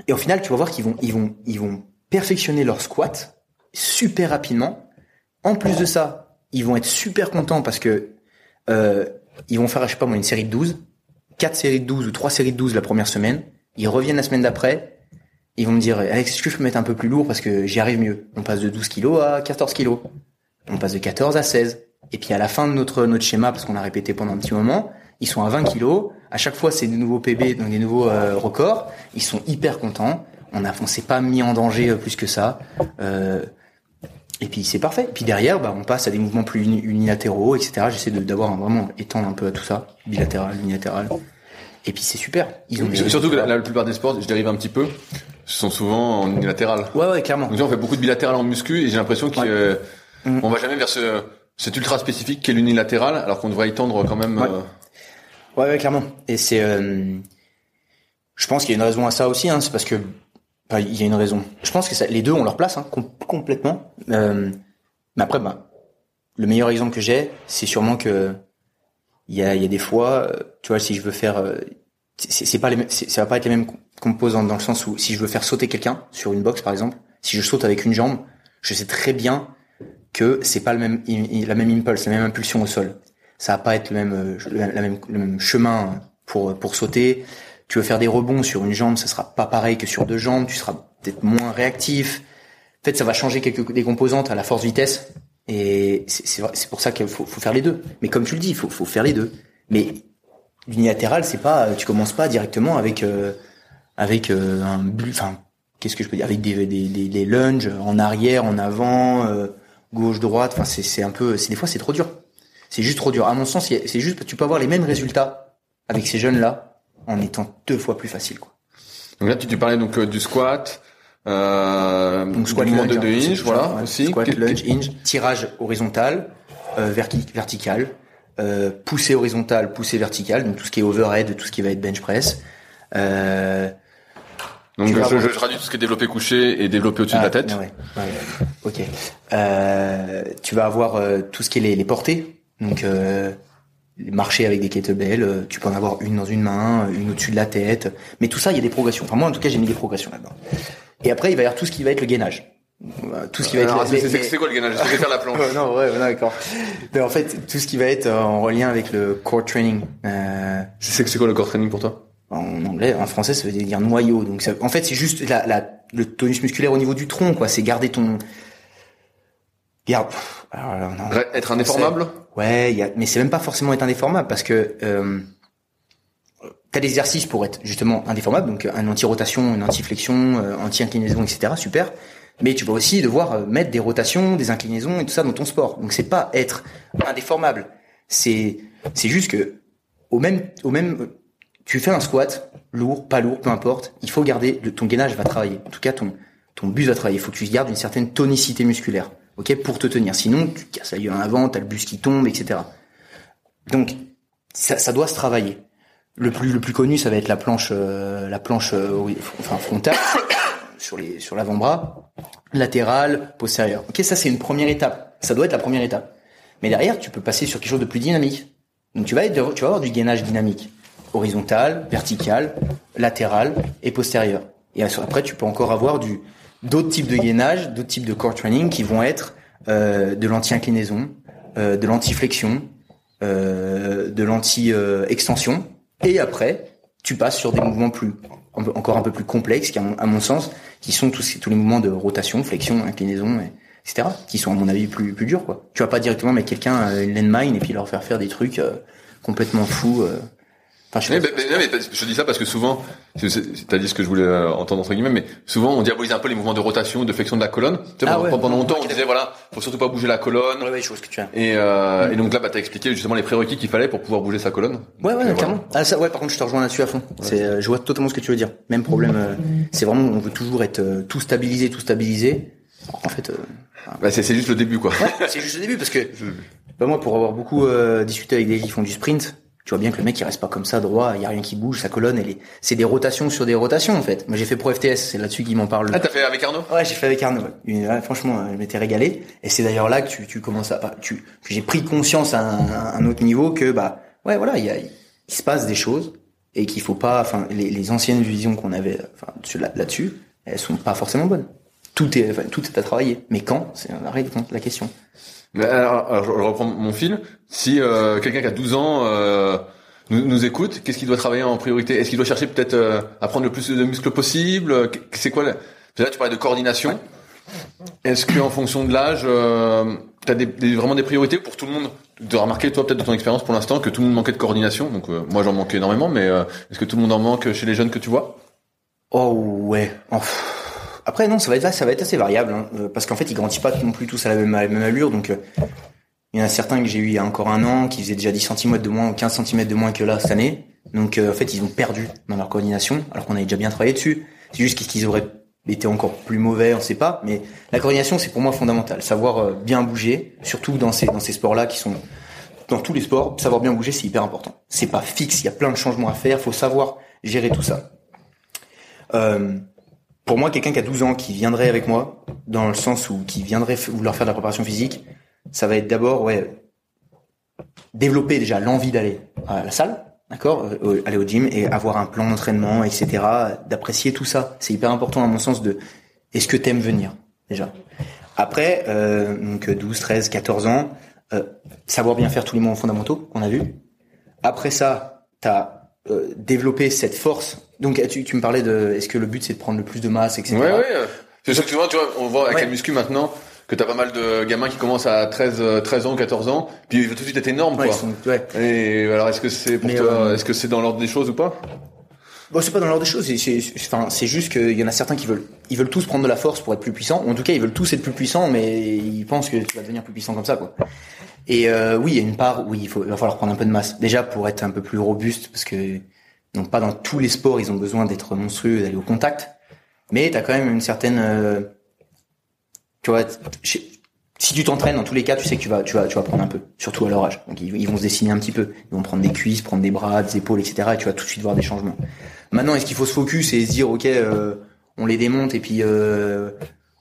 et au final, tu vas voir qu'ils vont, ils vont, ils vont perfectionner leur squat super rapidement. En plus de ça, ils vont être super contents parce que euh, ils vont faire, je sais pas moi, une série de 12 quatre séries de 12 ou trois séries de 12 la première semaine. Ils reviennent la semaine d'après. Ils vont me dire, Alex, est-ce que je peux mettre un peu plus lourd parce que j'y arrive mieux? On passe de 12 kilos à 14 kilos. On passe de 14 à 16. Et puis à la fin de notre notre schéma, parce qu'on a répété pendant un petit moment, ils sont à 20 kilos. À chaque fois, c'est des nouveaux PB, donc des nouveaux euh, records. Ils sont hyper contents. On a, on s'est pas mis en danger euh, plus que ça. Euh, et puis c'est parfait. Et puis derrière, bah, on passe à des mouvements plus unilatéraux, etc. J'essaie d'avoir vraiment étendre un peu à tout ça, bilatéral, unilatéral. Et puis c'est super. Ils ont Surtout que la, plupart des sports, je dérive un petit peu, sont souvent en unilatéral. Ouais, ouais, clairement. Donc on fait beaucoup de bilatéral en muscu et j'ai l'impression qu'on euh, mm. va jamais vers ce cet ultra spécifique qui est l'unilatéral, alors qu'on devrait y tendre quand même. Ouais, euh, ouais, ouais, clairement. Et c'est, euh, je pense qu'il y a une raison à ça aussi. Hein, c'est parce que il y a une raison. Je pense que ça, les deux ont leur place hein, complètement. Euh, mais après, bah, le meilleur exemple que j'ai, c'est sûrement que il y a, y a des fois, euh, tu vois, si je veux faire, euh, c'est pas les, ça va pas être les mêmes composants dans le sens où si je veux faire sauter quelqu'un sur une box par exemple, si je saute avec une jambe, je sais très bien que c'est pas le même, la même impulse, la même impulsion au sol. Ça va pas être le même, la même, le même chemin pour pour sauter tu veux faire des rebonds sur une jambe, ça sera pas pareil que sur deux jambes, tu seras peut-être moins réactif. En fait, ça va changer quelques des composantes à la force vitesse. Et c'est pour ça qu'il faut, faut, faire les deux. Mais comme tu le dis, il faut, faut faire les deux. Mais l'unilatéral, c'est pas, tu commences pas directement avec euh, avec euh, un enfin qu'est-ce que je peux dire, avec des des, des, des lunges en arrière, en avant, euh, gauche, droite. Enfin, c'est un peu, c'est des fois c'est trop dur. C'est juste trop dur. À mon sens, c'est juste tu peux avoir les mêmes résultats avec ces jeunes là en étant deux fois plus facile. Quoi. Donc là, tu, tu parlais donc euh, du squat, euh, donc squat lunge, de, de hinge, voilà aussi. Squat, lunge, hinge, tirage horizontal, euh, vertical, euh, poussée horizontale, poussée verticale, donc tout ce qui est overhead, tout ce qui va être bench press. Euh, donc je, je, traduis tout ce qui est développé couché et développé au-dessus de la ah, tête. Ouais, ouais, ok. Euh, tu vas avoir euh, tout ce qui est les, les portées, donc euh, marcher avec des kettlebells, euh, tu peux en avoir une dans une main, une au-dessus de la tête, mais tout ça, il y a des progressions. Enfin moi, en tout cas, j'ai mis des progressions là-dedans. Et après, il va y avoir tout ce qui va être le gainage. Euh, tout ce qui va être. C'est quoi le gainage? Je vais faire la planche? non, ouais, non, d'accord. Mais en fait, tout ce qui va être euh, en lien avec le core training. Euh, c'est quoi le core training pour toi? En anglais, en français, ça veut dire noyau. Donc, ça, en fait, c'est juste la, la, le tonus musculaire au niveau du tronc, quoi. C'est garder ton garde. Être indéformable Ouais, y a, mais c'est même pas forcément être indéformable parce que euh, t'as des exercices pour être justement indéformable, donc un anti-rotation, une anti-flexion, euh, anti-inclinaison, etc. Super. Mais tu vas aussi devoir euh, mettre des rotations, des inclinaisons et tout ça dans ton sport. Donc c'est pas être indéformable. C'est c'est juste que au même au même tu fais un squat lourd, pas lourd, peu importe. Il faut garder le, ton gainage va travailler. En tout cas ton ton bus va travailler. Il faut que tu gardes une certaine tonicité musculaire ok, pour te tenir. Sinon, tu casses la gueule en avant, t'as le bus qui tombe, etc. Donc, ça, ça, doit se travailler. Le plus, le plus connu, ça va être la planche, euh, la planche, euh, enfin frontale, sur les, sur l'avant-bras, latéral, postérieur. Ok, ça c'est une première étape. Ça doit être la première étape. Mais derrière, tu peux passer sur quelque chose de plus dynamique. Donc tu vas être, tu vas avoir du gainage dynamique, horizontal, vertical, latéral et postérieur. Et après, tu peux encore avoir du, d'autres types de gainage, d'autres types de core training qui vont être euh, de l'anti-inclinaison, euh, de l'anti-flexion, euh, de l'anti-extension. Et après, tu passes sur des mouvements plus encore un peu plus complexes, qui à mon, sens, qui sont tous, tous les mouvements de rotation, flexion, inclinaison, etc., qui sont à mon avis plus plus durs. Quoi. Tu vas pas directement mettre quelqu'un une landmine et puis leur faire faire des trucs complètement fous. Enfin, je, mais, mais, je dis ça parce que souvent, t'as dit ce que je voulais euh, entendre entre guillemets, mais souvent on diabolise un peu les mouvements de rotation, de flexion de la colonne. Tu sais, ah pendant, longtemps, on disait voilà, faut surtout pas bouger la colonne. Ouais, ouais, je vois ce que tu as. Et, euh, et donc là, bah, t'as expliqué justement les prérequis qu'il fallait pour pouvoir bouger sa colonne. Ouais, ouais, clairement. Ah ça, ouais, par contre, je te rejoins là-dessus à fond. C'est, euh, je vois totalement ce que tu veux dire. Même problème. Euh, c'est vraiment, on veut toujours être tout stabilisé, tout stabilisé. En fait. bah, c'est, juste le début, quoi. c'est juste le début parce que, bah, moi, pour avoir beaucoup discuté avec des gens qui font du sprint tu vois bien que le mec il reste pas comme ça droit, il y a rien qui bouge, sa colonne elle est c'est des rotations sur des rotations en fait. Moi j'ai fait pro FTS, c'est là-dessus qu'il m'en parle. Ah t'as fait avec Arnaud? Ouais, j'ai fait avec Arnaud. franchement, je m'étais régalé et c'est d'ailleurs là que tu, tu commences à tu j'ai pris conscience à un, autre niveau que bah ouais voilà, il y a il se passe des choses et qu'il faut pas enfin les, les anciennes visions qu'on avait enfin là-dessus, elles sont pas forcément bonnes. Tout est enfin, tout est à travailler, mais quand? C'est la, la question. Alors, je reprends mon fil. Si euh, quelqu'un qui a 12 ans euh, nous, nous, écoute, qu'est-ce qu'il doit travailler en priorité? Est-ce qu'il doit chercher peut-être euh, à prendre le plus de muscles possible? C'est quoi Là, tu parlais de coordination. Est-ce que en fonction de l'âge, euh, tu as des, vraiment des priorités pour tout le monde? De remarquer, toi, peut-être de ton expérience pour l'instant, que tout le monde manquait de coordination. Donc, moi, j'en manquais énormément, mais est-ce que tout le monde en manque chez les jeunes que tu vois? Oh ouais. Après non, ça va être ça va être assez variable hein, euh, parce qu'en fait ils grandissent pas non plus tous à la même, allure donc euh, il y en a certains que j'ai eu il y a encore un an qui faisaient déjà 10 cm de moins ou 15 cm de moins que là cette année. Donc euh, en fait ils ont perdu dans leur coordination alors qu'on avait déjà bien travaillé dessus. C'est juste qu'ils auraient été encore plus mauvais, on sait pas. Mais la coordination c'est pour moi fondamental, savoir bien bouger, surtout dans ces dans ces sports là qui sont dans tous les sports, savoir bien bouger c'est hyper important. C'est pas fixe, il y a plein de changements à faire, faut savoir gérer tout ça. Euh, pour moi, quelqu'un qui a 12 ans, qui viendrait avec moi, dans le sens où qui viendrait vouloir faire de la préparation physique, ça va être d'abord, ouais, développer déjà l'envie d'aller à la salle, d'accord, euh, aller au gym et avoir un plan d'entraînement, etc. D'apprécier tout ça, c'est hyper important à mon sens de, est-ce que t'aimes venir déjà? Après, euh, donc 12, 13, 14 ans, euh, savoir bien faire tous les mouvements fondamentaux qu'on a vus. Après ça, t'as euh, développer cette force. Donc tu, tu me parlais de, est-ce que le but c'est de prendre le plus de masse, etc. Ouais, ouais. C'est ça que tu vois, tu vois, on voit avec ouais. la muscu maintenant que t'as pas mal de gamins qui commencent à 13, 13 ans, 14 ans, puis ils veulent tout de suite être énormes, quoi. ouais. Et alors, est-ce que c'est pour toi, euh, est-ce que c'est dans l'ordre des choses ou pas? Bon, c'est pas dans l'ordre des choses. C'est, enfin, c'est juste qu'il y en a certains qui veulent, ils veulent tous prendre de la force pour être plus puissants. En tout cas, ils veulent tous être plus puissants, mais ils pensent que tu vas devenir plus puissant comme ça, quoi. Et euh, oui, il y a une part où il faut, il va falloir prendre un peu de masse. Déjà pour être un peu plus robuste, parce que donc pas dans tous les sports, ils ont besoin d'être monstrueux, d'aller au contact. Mais t'as quand même une certaine, euh, tu vois, si tu t'entraînes dans tous les cas, tu sais que tu vas, tu vas, tu vas prendre un peu, surtout à leur âge. Donc ils, vont se dessiner un petit peu, ils vont prendre des cuisses, prendre des bras, des épaules, etc. Et tu vas tout de suite voir des changements. Maintenant, est-ce qu'il faut se focus et se dire, ok, euh, on les démonte et puis euh,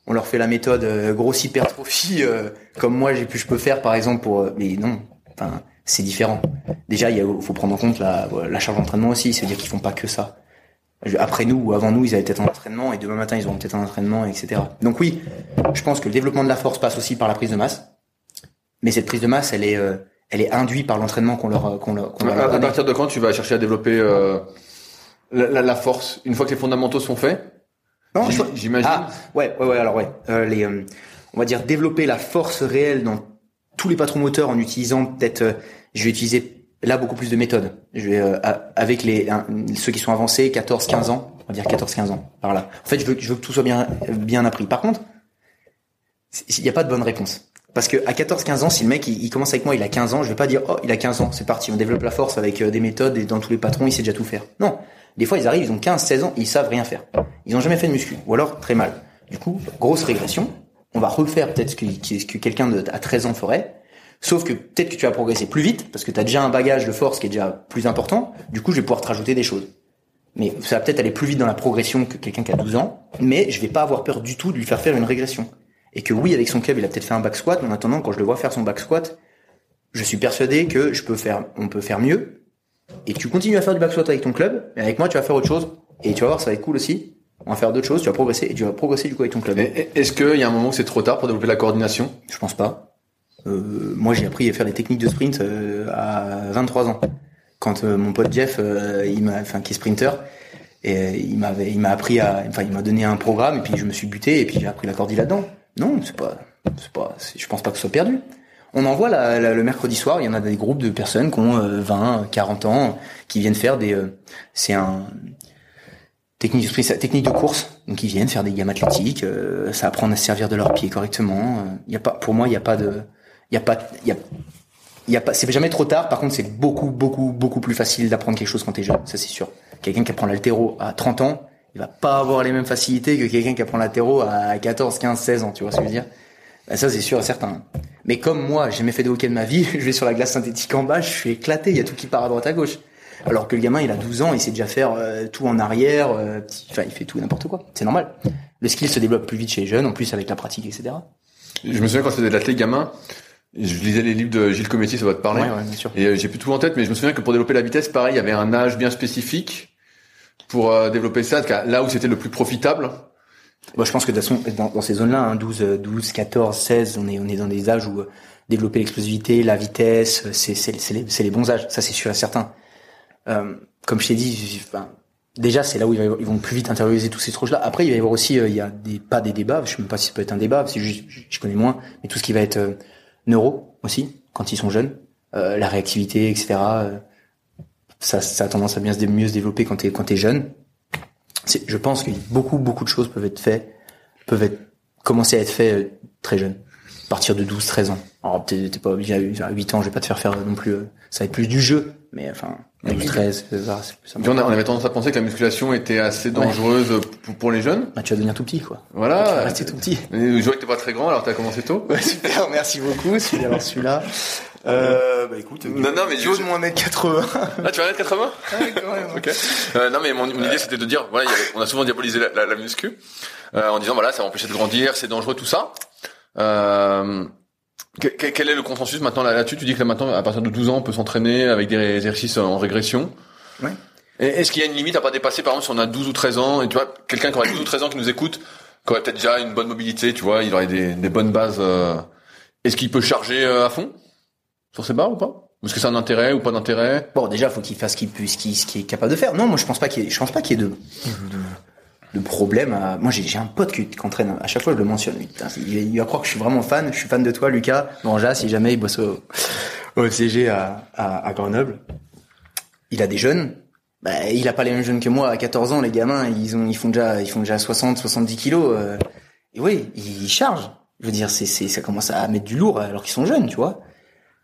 on leur fait la méthode grosse hypertrophie comme moi j'ai pu, je peux faire par exemple pour, mais non, enfin c'est différent. Déjà, il faut prendre en compte la, la charge d'entraînement aussi, c'est-à-dire qu'ils font pas que ça. Après nous ou avant nous, ils avaient peut-être un entraînement et demain matin, ils auront peut-être un entraînement, etc. Donc oui, je pense que le développement de la force passe aussi par la prise de masse, mais cette prise de masse, elle est, euh, elle est induite par l'entraînement qu'on leur, qu'on leur, à, à, partir de quand tu vas chercher à développer euh, la, la, force une fois que les fondamentaux sont faits? Non, j'imagine. Ah, ouais, ouais, ouais. Alors ouais, euh, les, on va dire développer la force réelle dans tous les patrons moteurs en utilisant peut-être je vais utiliser là beaucoup plus de méthodes. Je vais euh, avec les ceux qui sont avancés, 14, 15 ans, on va dire 14, 15 ans par là. En fait, je veux, je veux que tout soit bien bien appris. Par contre, il n'y a pas de bonne réponse. Parce que à 14, 15 ans, si le mec il, commence avec moi, il a 15 ans, je vais pas dire oh il a 15 ans, c'est parti, on développe la force avec euh, des méthodes et dans tous les patrons, il sait déjà tout faire. Non, des fois ils arrivent, ils ont 15, 16 ans, ils savent rien faire. Ils ont jamais fait de muscu, ou alors très mal. Du coup, grosse régression. On va refaire peut-être ce que, ce que quelqu'un à 13 ans ferait. Sauf que peut-être que tu vas progresser plus vite parce que tu as déjà un bagage de force qui est déjà plus important. Du coup, je vais pouvoir te rajouter des choses. Mais ça va peut-être aller plus vite dans la progression que quelqu'un qui a 12 ans, mais je vais pas avoir peur du tout de lui faire faire une régression. Et que oui, avec son club, il a peut-être fait un back squat, mais en attendant, quand je le vois faire son back squat, je suis persuadé que je peux faire, on peut faire mieux. Et tu continues à faire du back squat avec ton club, et avec moi, tu vas faire autre chose. Et tu vas voir, ça va être cool aussi. On va faire d'autres choses, tu vas progresser et tu vas progresser du coup avec ton club. Est-ce qu'il y a un moment où c'est trop tard pour développer la coordination? Je pense pas. Euh, moi, j'ai appris à faire des techniques de sprint euh, à 23 ans. Quand euh, mon pote Jeff, il m'a, enfin, qui est sprinter, et il m'avait, il m'a appris à, enfin, il m'a donné un programme et puis je me suis buté et puis j'ai appris la cordie là-dedans. Non, c'est pas, c'est pas, je pense pas que ce soit perdu. On en voit le mercredi soir, il y en a des groupes de personnes qui ont euh, 20, 40 ans, qui viennent faire des, euh, c'est un technique de course. Donc ils viennent faire des gammes athlétiques, euh, ça apprend à se servir de leurs pieds correctement. euh, Il y a pas, pour moi, il y a pas de, il y a pas, y a, y a pas, c'est jamais trop tard. Par contre, c'est beaucoup, beaucoup, beaucoup plus facile d'apprendre quelque chose quand t'es jeune. Ça, c'est sûr. Quelqu'un qui apprend l'altéro à 30 ans, il va pas avoir les mêmes facilités que quelqu'un qui apprend l'altéro à 14, 15, 16 ans. Tu vois ce que je veux dire? Ben, ça, c'est sûr et certain. Mais comme moi, j'ai jamais fait de hockey de ma vie, je vais sur la glace synthétique en bas, je suis éclaté. Il y a tout qui part à droite à gauche. Alors que le gamin, il a 12 ans, il sait déjà faire euh, tout en arrière, euh, petit- enfin, il fait tout n'importe quoi. C'est normal. Le skill se développe plus vite chez les jeunes, en plus avec la pratique, etc. Je me souviens quand je faisais de l'athlète gamin, je lisais les livres de Gilles Cometti, ça va te parler. Ouais, ouais, bien sûr. Et euh, j'ai plus tout en tête, mais je me souviens que pour développer la vitesse, pareil, il y avait un âge bien spécifique pour euh, développer ça. En tout cas, Là où c'était le plus profitable, Moi, je pense que de toute façon, dans, dans ces zones-là, hein, 12, euh, 12, 14, 16, on est, on est dans des âges où euh, développer l'explosivité, la vitesse, euh, c'est, c'est, c'est les, c'est les bons âges. Ça, c'est sûr et certain. Euh, comme je t'ai dit, enfin, déjà, c'est là où ils vont plus vite intérioriser tous ces trucs-là. Après, il va y avoir aussi, euh, il y a des, pas des débats, je sais même pas si ça peut être un débat, c'est juste, je, connais moins, mais tout ce qui va être euh, neuro aussi, quand ils sont jeunes, euh, la réactivité, etc. ça, ça a tendance à bien se mieux se développer quand t'es, quand t'es jeune. C'est, je pense que beaucoup, beaucoup de choses peuvent être faites, peuvent être, commencer à être faites euh, très jeune. À partir de 12, 13 ans. Alors, t'es, t'es pas obligé à à 8 ans, je vais pas te faire faire non plus, euh, ça va être plus du jeu. Mais enfin, 12, 13, c'est ça, c'est plus Puis on, a- on avait tendance à penser que la musculation était assez dangereuse pour, pour les jeunes. Bah, tu vas devenir tout petit, quoi. Tu vas Voilà. rester tout petit. Mais Je vois que t'es pas très grand, alors t'as commencé tôt. Ouais, super, merci beaucoup. Celui-là, alors celui-là. Euh, bah écoute, Non, non, mais du haut de je- mon mètre 80. Ah, tu vas mettre 80 Ok. Euh, non, mais mon, mon idée c'était de dire, voilà, il y avait- on a souvent diabolisé la, la, la muscu euh, en disant voilà, ça va empêcher de grandir, c'est dangereux, tout ça. Euh, que- que- quel est le consensus maintenant là- là-dessus? Tu dis que là maintenant, à partir de 12 ans, on peut s'entraîner avec des exercices en régression. Ouais. Est-ce qu'il y a une limite à pas dépasser Par exemple, si on a 12 ou 13 ans, et tu vois, quelqu'un qui aurait 12 ou 13 ans qui nous écoute, qui aurait peut-être déjà une bonne mobilité, tu vois, il aurait des, des bonnes bases. euh, Est-ce qu'il peut charger euh, à fond? Sur barres ou pas? Est-ce que c'est un intérêt ou pas d'intérêt? Bon, déjà, faut qu'il fasse ce qu'il ce qu'il qu'il est capable de faire. Non, moi, je pense pas qu'il je pense pas qu'il y ait de, de, problème à, moi, j'ai, un pote qui, qui entraîne, à chaque fois, je le mentionne, il, va croire que je suis vraiment fan, je suis fan de toi, Lucas. Granja, si jamais il bosse au, au CG à, à, à Grenoble. Il a des jeunes. Bah, il a pas les mêmes jeunes que moi. À 14 ans, les gamins, ils ont, ils font déjà, ils font déjà 60, 70 kilos. euh, et oui, ils chargent. Je veux dire, c'est, ça commence à mettre du lourd alors qu'ils sont jeunes, tu vois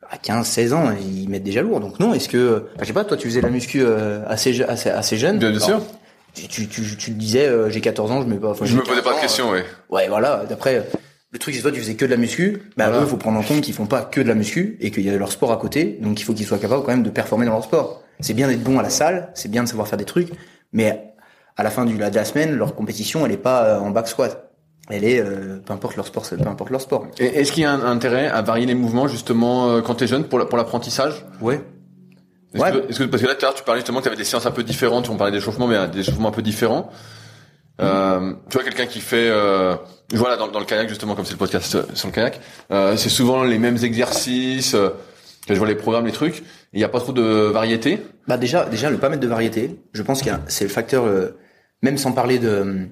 à 15, 16 ans, ils mettent déjà lourd. Donc non, est-ce que, enfin, je sais pas, toi tu faisais la muscu euh, assez, assez, assez jeune. Bien, bien sûr. Tu, tu, tu, disais, euh, j'ai 14 ans, je me, enfin, Je me posais 15 pas de questions, ouais. euh, ouais, voilà. D'après, le truc c'est toi tu faisais que de la muscu. Bah Voilà. eux, faut prendre en compte qu'ils font pas que de la muscu et qu'il y a leur sport à côté. Donc il faut qu'ils soient capables quand même de performer dans leur sport. C'est bien d'être bon à la salle, c'est bien de savoir faire des trucs, mais à la fin du, de la semaine, leur compétition, elle est pas euh, en back squat. Elle est, euh, peu importe leur sport, peu importe leur sport. Et est-ce qu'il y a un intérêt à varier les mouvements justement euh, quand t'es jeune pour la- pour l'apprentissage? Ouais. Est-ce Ouais. que, est-ce que- parce que là tout à l'heure tu parlais justement que tu avais des séances un peu différentes, on parlait d'échauffement mais euh, des échauffements un peu différents. Euh, tu vois quelqu'un qui fait euh, voilà dans, dans le kayak justement comme c'est le podcast euh, sur le kayak, euh, c'est souvent les mêmes exercices. euh, je vois les programmes, les trucs. Il n'y a pas trop de variété? Bah déjà, déjà le pas mettre de variété. Je pense que c'est le facteur, euh, même sans parler de euh,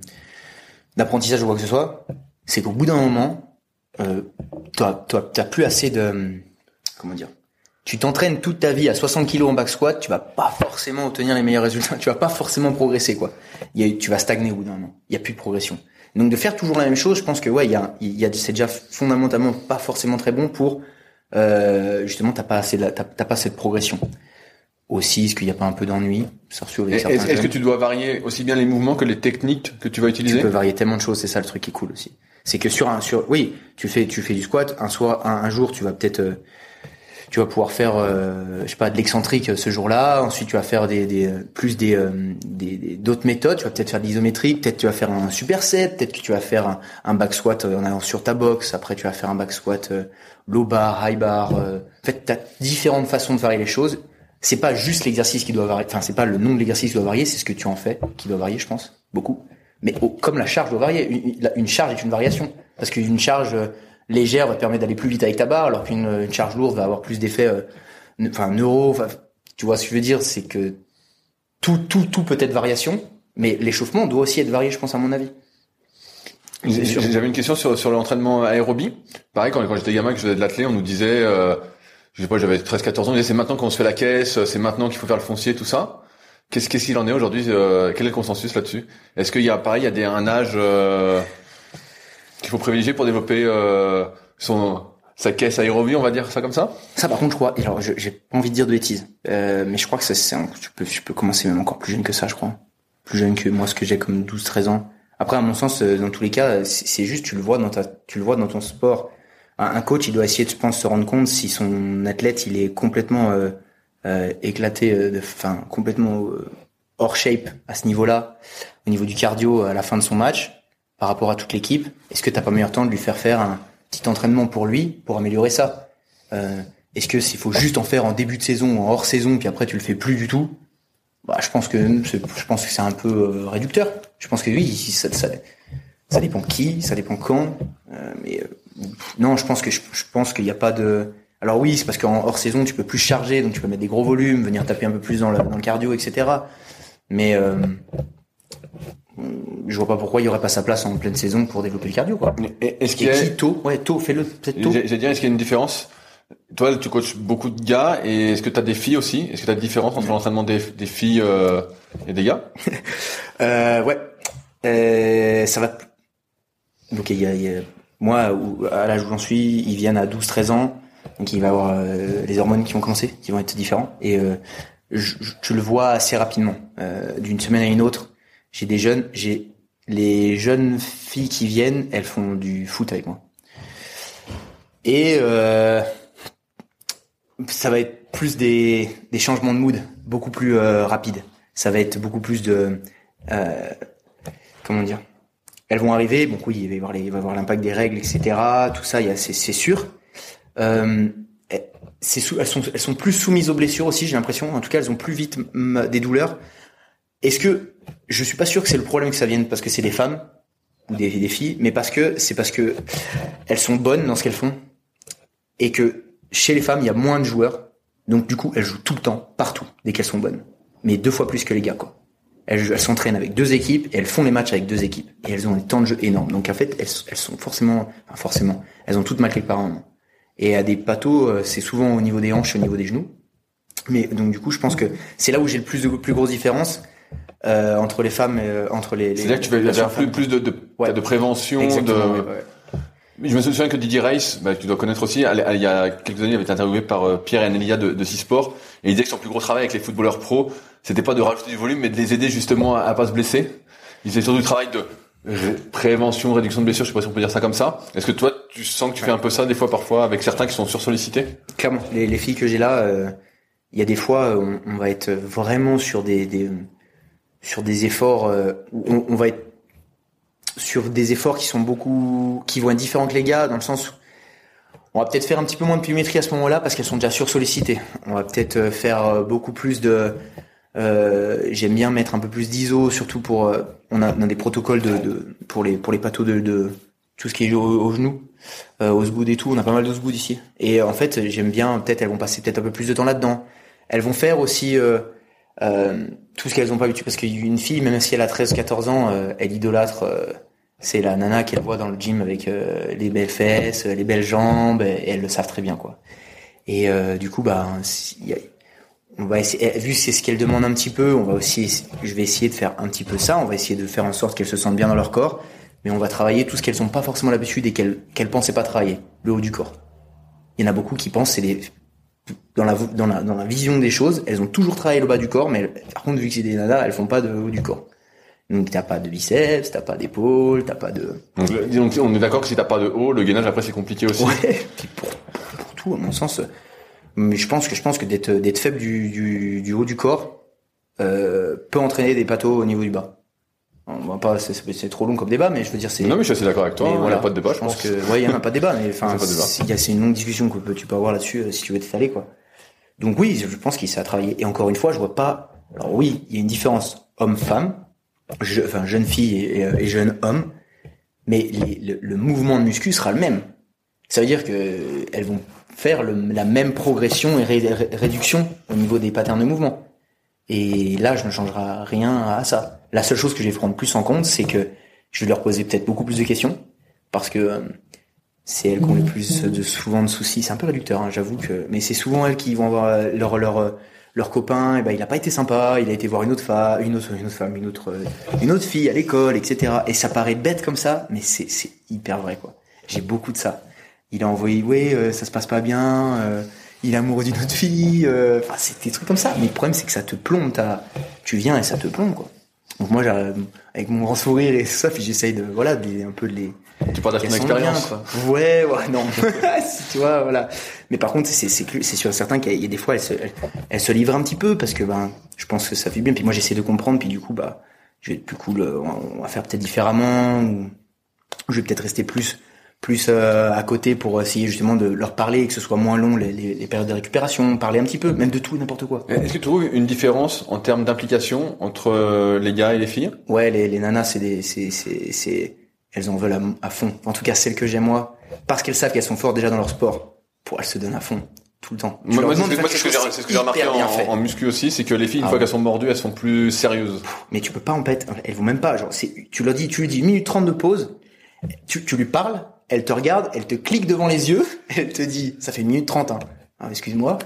d'apprentissage ou quoi que ce soit, c'est qu'au bout d'un moment, euh, toi, t'as plus assez de, comment dire. Tu t'entraînes toute ta vie à 60 kilos en back squat, tu vas pas forcément obtenir les meilleurs résultats. Tu vas pas forcément progresser quoi. Y a, tu vas stagner au bout d'un moment. Il y a plus de progression. Donc de faire toujours la même chose, je pense que ouais, il y a, c'est déjà fondamentalement pas forcément très bon pour euh, justement t'as pas assez, t'as pas cette progression aussi est-ce qu'il n'y a pas un peu d'ennui Est-ce que tu dois varier aussi bien les mouvements que les techniques que tu vas tu utiliser peux varier tellement de choses c'est ça le truc qui est cool aussi. C'est que sur un sur oui tu fais tu fais du squat un soir un, un jour tu vas peut-être euh, tu vas pouvoir faire euh, je sais pas de l'excentrique euh, ce jour-là. Ensuite tu vas faire des, des euh, plus des euh, d'autres méthodes. Tu vas peut-être faire de l'isométrique peut-être tu vas faire un superset peut-être que tu vas faire un, un back squat en allant sur ta box après tu vas faire un back squat low bar high bar euh. en fait tu as différentes façons de varier les choses c'est pas juste l'exercice qui doit varier enfin c'est pas le nom de l'exercice qui doit varier c'est ce que tu en fais qui doit varier je pense beaucoup Mais comme la charge doit varier, une, charge est une variation. Parce qu'une charge euh, légère va te permettre d'aller plus vite avec ta barre, alors qu'une une charge lourde va avoir plus d'effets, euh, enfin neuro. Tu vois ce que je veux dire, c'est que tout, tout, tout peut être variation, mais l'échauffement doit aussi être varié, je pense à mon avis. J'avais une question sur, sur l'entraînement aérobie. Pareil, quand, quand j'étais gamin, que je faisais de l'athlé, on nous disait, euh, je sais pas, j'avais 13-14 ans, c'est maintenant qu'on se fait la caisse, c'est maintenant qu'il faut faire le foncier, tout ça. Qu'est-ce qu'est-ce qu'il en est aujourd'hui euh, Quel est le consensus là-dessus? Est-ce qu'il y a pareil, il y a des, un âge euh, qu'il faut privilégier pour développer euh, son sa caisse aérobie, on va dire ça comme ça? Ça, par contre, je crois. Alors, j'ai pas envie de dire de bêtises, euh, mais je crois que ça, un- tu peux, tu peux commencer même encore plus jeune que ça, je crois. Plus jeune que moi, ce que j'ai comme 12-13 ans. Après, à mon sens, euh, dans tous les cas, euh, c'est juste, tu le vois dans ta, tu le vois dans ton sport. Un, coach, il doit essayer je pense, se rendre compte si son athlète, il est complètement euh, euh, éclaté, euh, enfin, complètement euh, hors shape à ce niveau-là, au niveau du cardio à la fin de son match, par rapport à toute l'équipe. Est-ce que t'as pas meilleur temps de lui faire faire un petit entraînement pour lui, pour améliorer ça? Euh, Est-ce que s'il faut juste en faire en début de saison, en hors saison, puis après tu le fais plus du tout? Bah, je pense que je pense que c'est un peu euh, réducteur. Je pense que oui, ça, ça, ça dépend qui, ça dépend quand. Mais non, je pense que je, je pense qu'il n'y a pas de. Alors oui, c'est parce qu'en hors saison tu peux plus charger, donc tu peux mettre des gros volumes, venir taper un peu plus dans le, dans le cardio, etc. Mais euh, je vois pas pourquoi il y aurait pas sa place en pleine saison pour développer le cardio, quoi. Est-ce qu'il y a tôt Ouais, tôt, fais-le peut-être tôt. J'ai j'ai dit, est-ce qu'il y a une différence? Toi, tu coaches beaucoup de gars, et est-ce que tu as des filles aussi? Est-ce que tu as une différence entre l'entraînement des, des filles euh, et des gars? Euh, ouais. Euh, ça va. Donc il y a, il y a- moi, à l'âge où j'en suis, ils viennent à 12-13 ans, donc il va avoir euh, les hormones qui vont commencer, qui vont être différents. Et euh, tu le vois assez rapidement, euh, d'une semaine à une autre. J'ai des jeunes, j'ai les jeunes filles qui viennent, elles font du foot avec moi. Et euh, ça va être plus des, des changements de mood, beaucoup plus euh, rapides. Ça va être beaucoup plus de euh, comment dire elles vont arriver. Donc oui il va y avoir l'impact des règles etc tout ça il y a c'est sûr. Euh, elles sont plus soumises aux blessures aussi j'ai l'impression. En tout cas elles ont plus vite des douleurs. Est-ce que je suis pas sûr que c'est le problème que ça vienne parce que c'est des femmes ou des, des filles mais parce que c'est parce que elles sont bonnes dans ce qu'elles font et que chez les femmes il y a moins de joueurs. Donc du coup elles jouent tout le temps partout dès qu'elles sont bonnes. Mais deux fois plus que les gars quoi elles, elles s'entraînent avec deux équipes et elles font les matchs avec deux équipes et elles ont des temps de jeu énormes. Donc en fait, elles, elles sont forcément, enfin forcément, elles ont toutes mal quelque part un moment. Et à des pathos, euh, c'est souvent au niveau des hanches, au niveau des genoux. Mais donc du coup, je pense que c'est là où j'ai le plus de plus grosse différence euh, entre les femmes, et, euh, entre les. les C'est-à-dire que tu vas les faire plus, plus de, de, Ouais. de prévention, Exactement, de... ouais, ouais. Je me souviens que Didier Reis, bah, tu dois connaître aussi, il y a quelques années, il avait été interviewé par euh, Pierre et Anélia de, de et il disait que son plus gros travail avec les footballeurs pros, c'était pas de rajouter du volume, mais de les aider justement à, à pas se blesser. Il faisait surtout du travail de ré- prévention, réduction de blessures, je sais pas si on peut dire ça comme ça. Est-ce que toi, tu sens que tu fais un peu ça des fois, parfois, avec certains qui sont sursollicités? Clairement, les, les filles que j'ai là, euh, il y a des fois, on, on va être vraiment sur des, sur des efforts, euh, on va être sur des efforts qui sont beaucoup, qui vont être différents que les gars, dans le sens où on va peut-être faire un petit peu moins de pliométrie à ce moment-là parce qu'elles sont déjà sursollicitées. On va peut-être euh, faire euh, beaucoup plus de, euh, j'aime bien mettre un peu plus d'ISO, surtout pour, on, a, on des protocoles de, pour les pour les pathos de, de tout ce qui est au, au genou, euh, au sgood et tout. On a pas mal de sgood ici. Et en fait, j'aime bien. Peut-être elles vont passer peut-être un peu plus de temps là-dedans. Elles vont faire aussi euh, tout ce qu'elles ont pas habitué parce qu'une fille, même si elle a 13-14 ans, euh, elle idolâtre. euh, c'est la nana qu'elle voit dans le gym avec euh, les belles fesses, les belles jambes, et, elles le savent très bien quoi. Et du coup, bah, on va essayer, eh, vu c'est ce qu'elles demandent un petit peu, on va aussi, je vais essayer de faire un petit peu ça. On va essayer de faire en sorte qu'elles se sentent bien dans leur corps, mais on va travailler tout ce qu'elles n'ont pas forcément l'habitude et qu'elles qu'elles pensaient pas travailler, le haut du corps. Il y en a beaucoup qui pensent, c'est des dans la dans la dans la vision des choses, elles ont toujours travaillé le bas du corps, mais elles- par contre vu que c'est des nanas, elles font pas de haut du corps. Donc t'as pas de biceps, t'as pas d'épaule, t'as pas de donc, le- donc, on est d'accord que si t'as pas de haut, le gainage après c'est compliqué aussi. Ouais, puis pour, pour tout, à mon sens. euh, Mais je pense que je pense que d'être d'être faible du, du, du haut du corps euh, peut entraîner des pathos au niveau du bas. On va pas, c'est- trop long comme débat, mais je veux dire c'est. Non mais je suis assez d'accord avec toi, il voilà, n'y a pas de débat, je pense. que ouais, il y en a pas de débat, mais enfin, c'est une longue discussion que tu peux avoir là-dessus euh, si tu veux t'étaler quoi. Donc oui, je pense qu'il s'est à travailler. Et encore une fois, je vois pas. Alors oui, il y a une différence homme-femme. je, enfin jeune fille et, et, jeune homme, mais les, le, le, mouvement de muscu sera le même. Ça veut dire que elles vont faire le, la même progression et réduction au niveau des patterns de mouvement. Et là, je ne changerai rien à ça. La seule chose que je vais prendre plus en compte, c'est que je vais leur poser peut-être beaucoup plus de questions parce que euh, c'est elles qui ont le plus de souvent de soucis. C'est un peu réducteur, hein, j'avoue que, mais c'est souvent elles qui vont avoir euh, leur leur euh, leur copain. Et ben il a pas été sympa. Il a été voir une autre femme, une autre une autre femme, une autre une autre fille à l'école, etc. Et ça paraît bête comme ça, mais c'est c'est hyper vrai quoi. J'ai beaucoup de ça. Il a envoyé ouais ça se passe pas bien. il est amoureux d'une autre fille. Enfin c'est des trucs comme ça. Mais le problème c'est que ça te plombe. Tu viens et ça te plombe quoi. Donc moi, avec mon grand sourire et tout ça, puis j'essaye de, voilà, de, un peu de les. Tu parles de ton expérience, quoi. Ouais, ouais, non. tu vois, voilà. Mais par contre, c'est c'est c'est sûr certain qu'il y a des fois, elle se, elle, se livre un petit peu parce que ben, je pense que ça fait bien. Puis moi, j'essaie de comprendre. Puis du coup, bah, je vais être plus cool. On va faire peut-être différemment. Ou je vais peut-être rester plus plus euh, à côté pour essayer justement de leur parler et que ce soit moins long les, les, les périodes de récupération, parler un petit peu, même de tout n'importe quoi. Est-ce que tu trouves une différence en termes d'implication entre euh, les gars et les filles? Ouais, les, les nanas, c'est des, c'est, c'est, c'est, elles en veulent à, fond. En tout cas, celles que j'aime moi, parce qu'elles savent qu'elles sont fortes déjà dans leur sport, pour elles se donnent à fond tout le temps. moi, moi c'est ce que, ce que j'ai remarqué en, en, muscu aussi, c'est que les filles, une ah fois qu'elles sont mordues, elles sont plus sérieuses. Mais tu peux pas en fait, elles vont même pas. Genre, c'est, tu leur dis, tu lui dis minute 30 de pause, tu, tu lui parles, elle te regarde, elle te clique devant les yeux, elle te dit, ça fait une minute trente, hein. Ah, excuse-moi,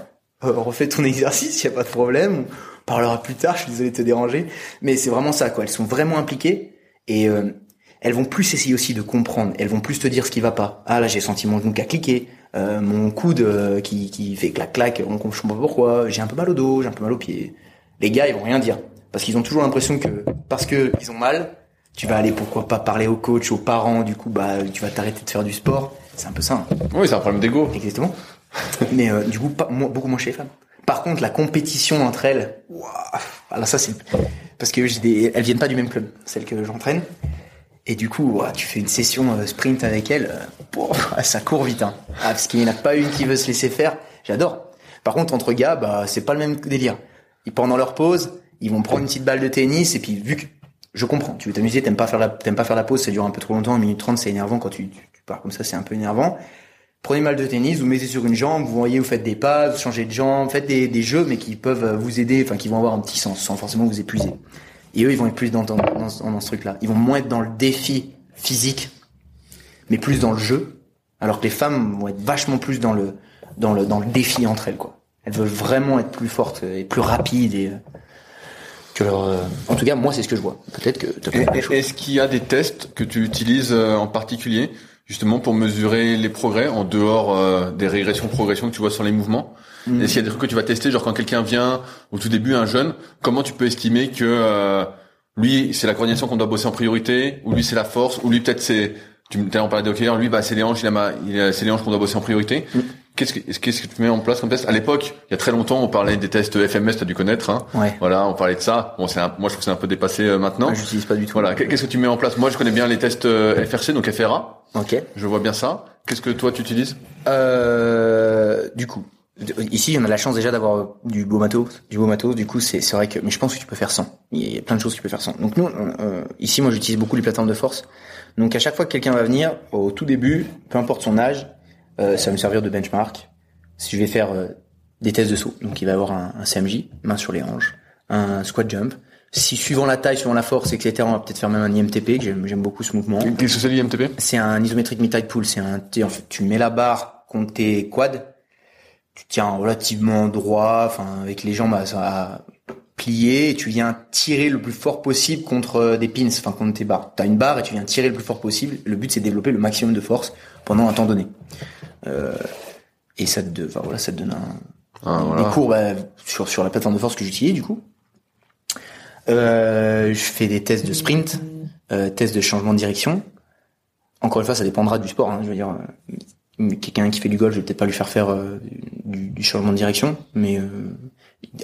euh, refais ton exercice, y a pas de problème, on parlera plus tard, je suis désolé de te déranger. Mais c'est vraiment ça, quoi. Elles sont vraiment impliquées et euh, elles vont plus essayer aussi de comprendre. Elles vont plus te dire ce qui va pas. Ah là, j'ai senti mon genou qui a cliqué, euh, mon coude euh, qui, qui fait clac clac, on comprend pas pourquoi. J'ai un peu mal au dos, j'ai un peu mal aux pieds. Les gars, ils vont rien dire parce qu'ils ont toujours l'impression que parce que ils ont mal, tu vas aller pourquoi pas parler au coach, aux parents, du coup bah tu vas t'arrêter de faire du sport. C'est un peu ça. Hein. Oui, c'est un problème d'ego. Exactement. Mais euh, du coup pas, beaucoup moins chez les femmes. Par contre, la compétition entre elles, alors ça c'est parce que j'ai des, elles viennent pas du même club, celles que j'entraîne. Et du coup, tu fais une session euh, sprint avec elles, euh, ça court vite. Hein. Ah, parce qu'il n'y en a pas une qui veut se laisser faire. J'adore. Par contre, entre gars, bah c'est pas le même délire. Ils pendant leur pause, ils vont prendre une petite balle de tennis et puis vu que je comprends. Tu veux t'amuser, t'aimes pas faire la, t'aimes pas faire la pause, ça dure un peu trop longtemps, une minute trente, c'est énervant quand tu, pars comme ça, c'est un peu énervant. Prenez mal de tennis, vous mettez sur une jambe, vous voyez, vous faites des pas, vous changez de jambe, faites des, des jeux, mais qui peuvent vous aider, enfin, qui vont avoir un petit sens, sans forcément vous épuiser. Et eux, ils vont être plus dans, dans, dans, ce truc-là. Ils vont moins être dans le défi physique, mais plus dans le jeu. Alors que les femmes vont être vachement plus dans le, dans le, dans le défi entre elles, quoi. Elles veulent vraiment être plus fortes et plus rapides et, euh, en tout cas, moi, c'est ce que je vois. Peut-être que. Est-ce qu'il y a des tests que tu utilises euh, en particulier, justement, pour mesurer les progrès en dehors euh, des régressions, progressions que tu vois sur les mouvements? Mm. Est-ce qu'il y a des trucs que tu vas tester, genre quand quelqu'un vient au tout début, un jeune, comment tu peux estimer que lui, c'est la coordination qu'on doit bosser en priorité, ou lui, c'est la force, ou lui, peut-être c'est tu me en parlais de lui, bah, c'est les hanches, il a, il a, c'est les hanches qu'on doit bosser en priorité. Mm. Qu'est-ce que, qu'est-ce que tu mets en place comme test? À l'époque, il y a très longtemps, on parlait des tests FMS, tu as dû connaître. Hein. Ouais. Voilà, on parlait de ça. Bon, c'est un, moi, je trouve que c'est un peu dépassé euh, maintenant. je j'utilise pas du tout. Voilà. Qu'est-ce que tu mets en place? Moi, je connais bien les tests euh, FRC, donc FRA. Ok. Je vois bien ça. Qu'est-ce que toi, tu utilises? Euh, Du coup, Ici, on a la chance déjà d'avoir du beau matos, du beau matos. Du coup, c'est c'est vrai que, mais je pense que tu peux faire sans. Il y a plein de choses que tu peux faire sans. Donc nous, euh, ici, moi, j'utilise beaucoup les plateformes de force. Donc à chaque fois que quelqu'un va venir, au tout début, peu importe son âge, euh, ça va me servir de benchmark. Si je vais faire euh, des tests de saut, donc il va avoir un, un, CMJ, main sur les hanches, un squat jump. Si suivant la taille, suivant la force, etc., on va peut-être faire même un IMTP, que j'aime beaucoup ce mouvement. Qu'est-ce que c'est l'IMTP C'est un isométrique mid-tide pull. C'est un, en fait, tu mets la barre contre tes quads, tu tiens relativement droit, enfin avec les jambes à, à plier et tu viens tirer le plus fort possible contre euh, des pins, enfin contre tes barres. Tu as une barre et tu viens tirer le plus fort possible. Le but c'est de développer le maximum de force pendant un temps donné. Euh, et ça te, enfin, voilà, ça te donne un, ah, des cours bah, sur sur la plateforme de force que j'utilise du coup. Euh, je fais des tests de sprint, euh, tests de changement de direction. Encore une fois, ça dépendra du sport. Hein, je veux dire, euh, quelqu'un qui fait du golf, je vais peut-être pas lui faire faire euh, du, du, changement de direction, mais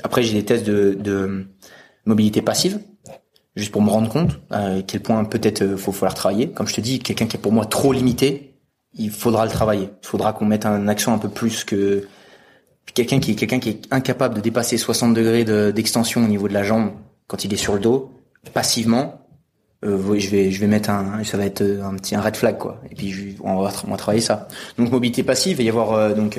après, j'ai des tests de, de, mobilité passive, juste pour me rendre compte à quel point peut-être euh, faut falloir travailler. Comme je te dis, quelqu'un qui est pour moi trop limité, il faudra le travailler. Il faudra qu'on mette un accent un peu plus que quelqu'un qui est quelqu'un qui est incapable de dépasser 60 degrés d'extension au niveau de la jambe quand il est sur le dos, passivement. euh, je vais je vais mettre un ça va être euh, un petit un red flag quoi. Et puis on va on va travailler ça. Donc mobilité passive, il va y avoir euh, donc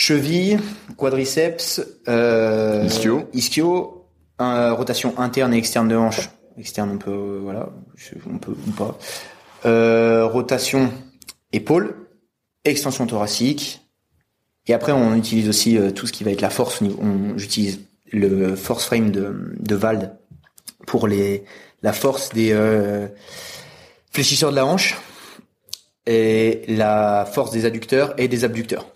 cheville, quadriceps, euh, Ischio. ischio, un- rotation interne et externe de hanche. Externe on peut euh, voilà, on peut ou pas. Euh, rotation épaule, extension thoracique. Et après on utilise aussi euh, tout ce qui va être la force. On j'utilise le force frame de de Vald pour les la force des euh, fléchisseurs de la hanche et la force des adducteurs et des abducteurs.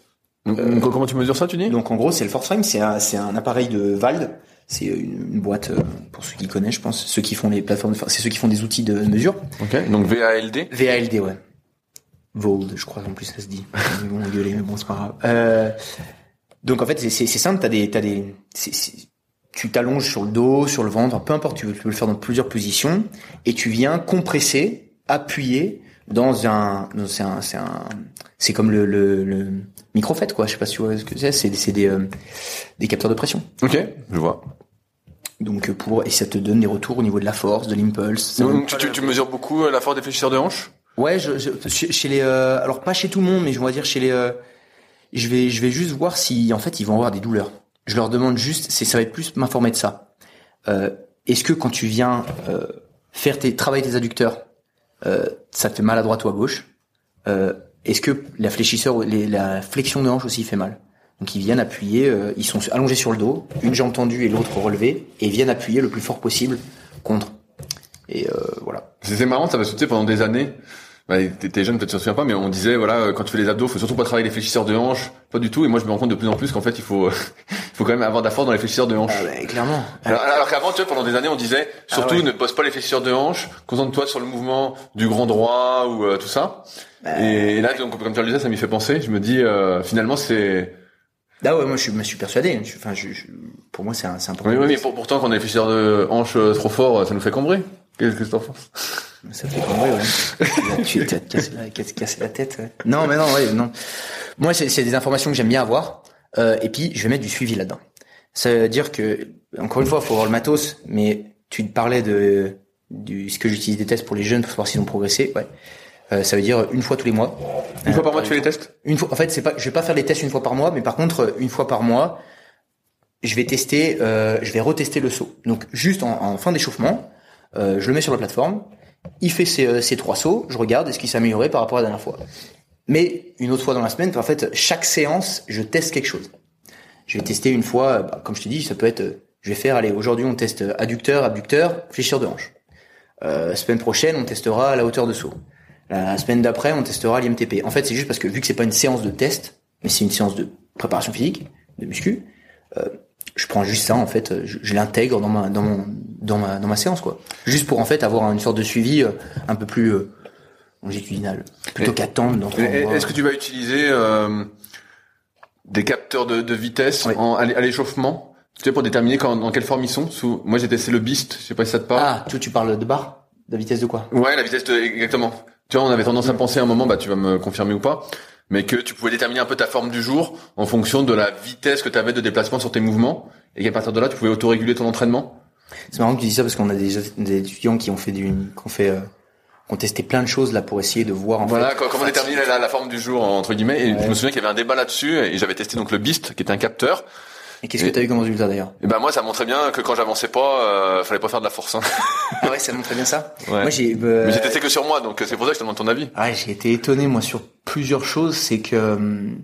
Donc, donc, comment tu mesures ça, tu dis? Donc en gros, c'est le force frame, c'est un, c'est un appareil de Vald. C'est une, une boîte euh, pour ceux qui connaissent, je pense, ceux qui font les plateformes, c'est ceux qui font des outils de mesure. Ok. Donc VALD. VALD, ouais. Vold, je crois en plus ça se dit. Ils vont gueuler, mais bon c'est pas grave. Euh, donc en fait c'est c'est c'est simple, t'as des t'as des c'est- c'est- tu t'allonges sur le dos, sur le ventre, peu importe, tu, veux- tu peux le faire dans plusieurs positions et tu viens compresser, appuyer dans un dans- c'est un c'est un c'est comme le le, le microfet quoi. Je sais pas si tu vois ce que c'est. C'est des euh, des capteurs de pression. Ok. Je vois. Donc euh, pour et ça te donne des retours au niveau de la force, de l'impulse. Donc, tu, tu, tu mesures beaucoup euh, la force des fléchisseurs de hanche Ouais, je, je- chez, chez les, euh, alors pas chez tout le monde, mais je vais dire chez les, euh, je vais, je vais juste voir si, en fait, ils vont avoir des douleurs. Je leur demande juste, c'est, ça va être plus m'informer de ça. Euh, est-ce que quand tu viens euh, faire tes, travailler tes adducteurs, euh, ça te fait mal à droite ou à gauche? Euh, Est-ce que la fléchisseur, la flexion de hanche aussi fait mal? Donc ils viennent appuyer, euh, ils sont allongés sur le dos, une jambe tendue et l'autre relevée, et viennent appuyer le plus fort possible contre. Et euh, voilà. C'est c'est marrant, ça va sauter pendant des années. Bah, t'es jeune, peut-être tu te souviens pas, mais on disait voilà, quand tu fais les abdos, faut surtout pas travailler les fléchisseurs de hanche, pas du tout. Et moi, je me rends compte de plus en plus qu'en fait, il faut, faut quand même avoir de la force dans les fléchisseurs de hanche. Ah ouais, clairement. Alors, alors qu'avant, tu vois, pendant des années, on disait surtout ouais. ne bosse pas les fléchisseurs de hanche, concentre-toi sur le mouvement du grand droit ou euh, tout ça. Et là, donc, comme tu le disais, ça m'y fait penser. Je me dis euh, finalement, c'est Ah ouais, moi je me suis persuadé. Enfin, je, je- pour moi c'est un- c'est important. oui, oui, mais pour- pourtant, quand on a les fléchisseurs de hanche euh, trop forts, euh, ça nous fait cambrer. Qu'est-ce que t'en penses Ça fait comme ouais. tu te casser la, tête. ouais. Non, mais non, ouais, non. Moi, c'est c'est des informations que j'aime bien avoir. Euh, et puis, je vais mettre du suivi là-dedans. Ça veut dire que, encore une fois, faut avoir le matos. Mais tu parlais de du ce que j'utilise des tests pour les jeunes pour savoir s'ils ont progressé. Ouais. Euh, ça veut dire une fois tous les mois. Une Euh, fois par mois, tu fais les tests? Une fois, en fait, c'est pas, je vais pas faire les tests une fois par mois, mais par contre, une fois par mois, je vais tester, euh, je vais retester le saut. Donc, juste en, en fin d'échauffement, euh, je le mets sur la plateforme. Il fait ses, euh, ses trois sauts. Je regarde est-ce qu'il s'est amélioré par rapport à la dernière fois. Mais une autre fois dans la semaine, en fait, chaque séance, je teste quelque chose. Je vais tester une fois, euh, bah, comme je te dis, ça peut être, euh, je vais faire, allez, aujourd'hui on teste adducteur, abducteur, fléchisseur de hanche. Euh, semaine prochaine, on testera la hauteur de saut. La semaine d'après, on testera l'IMTP. En fait, c'est juste parce que vu que c'est pas une séance de test, mais c'est une séance de préparation physique, de muscu, euh, je prends juste ça en fait, je, l'intègre dans ma dans ma dans ma séance quoi. Juste pour en fait avoir une sorte de suivi euh, un peu plus euh, longitudinal, plutôt Et- qu'attendre mois. Est-ce que tu vas utiliser euh, des capteurs de, de vitesse Oui. en, à l'é- à l'échauffement? Tu sais, pour déterminer quand, dans quelle forme ils sont? Sous, Moi, j'ai testé le Beast, je sais pas si ça te parle. Ah, tu tu parles de barre, de vitesse de quoi? Ouais, la vitesse de, exactement. Tu vois, on avait tendance à penser à un moment, bah tu vas me confirmer ou pas, mais que tu pouvais déterminer un peu ta forme du jour en fonction de la vitesse que tu avais de déplacement sur tes mouvements, et qu'à partir de là, tu pouvais autoréguler ton entraînement. C'est marrant que tu dis ça parce qu'on a des, des étudiants qui ont fait du qui ont fait euh, ont testé plein de choses là pour essayer de voir en Voilà, fait co- comment déterminer la, la forme du jour entre guillemets. Et je me souviens qu'il y avait un débat là-dessus, et j'avais testé donc le Beast, qui était un capteur. Et qu'est-ce que tu as eu comme résultat d'ailleurs? Et ben moi, ça montrait bien que quand j'avançais pas, euh, fallait pas faire de la force. hein. Ah ouais, ça montrait bien ça? Ouais. Moi j'ai euh, Mais j'ai testé que sur moi, donc c'est pour ça que je te demande ton avis. Ah, j'ai été étonné moi sur plusieurs choses, c'est que hum,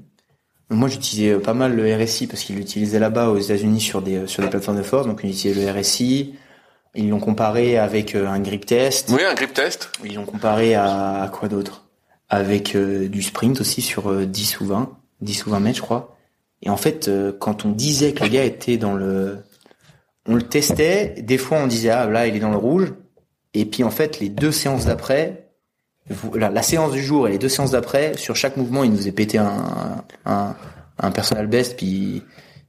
moi j'utilisais pas mal le RSI parce qu'ils l'utilisaient là-bas aux États-Unis sur des sur des plateformes de force, donc ils utilisaient le RSI. Ils l'ont comparé avec euh, un grip test. Oui, un grip test. Ils l'ont comparé à, à quoi d'autre? Avec euh, du sprint aussi sur euh, 10 ou 20, 10 ou 20 mètres je crois. Et en fait, euh, quand on disait que le gars était dans le, on le testait. Des fois, on disait ah là, il est dans le rouge. Et puis en fait, les deux séances d'après, la, la séance du jour et les deux séances d'après, sur chaque mouvement, il nous faisait péter un un, un personal best, puis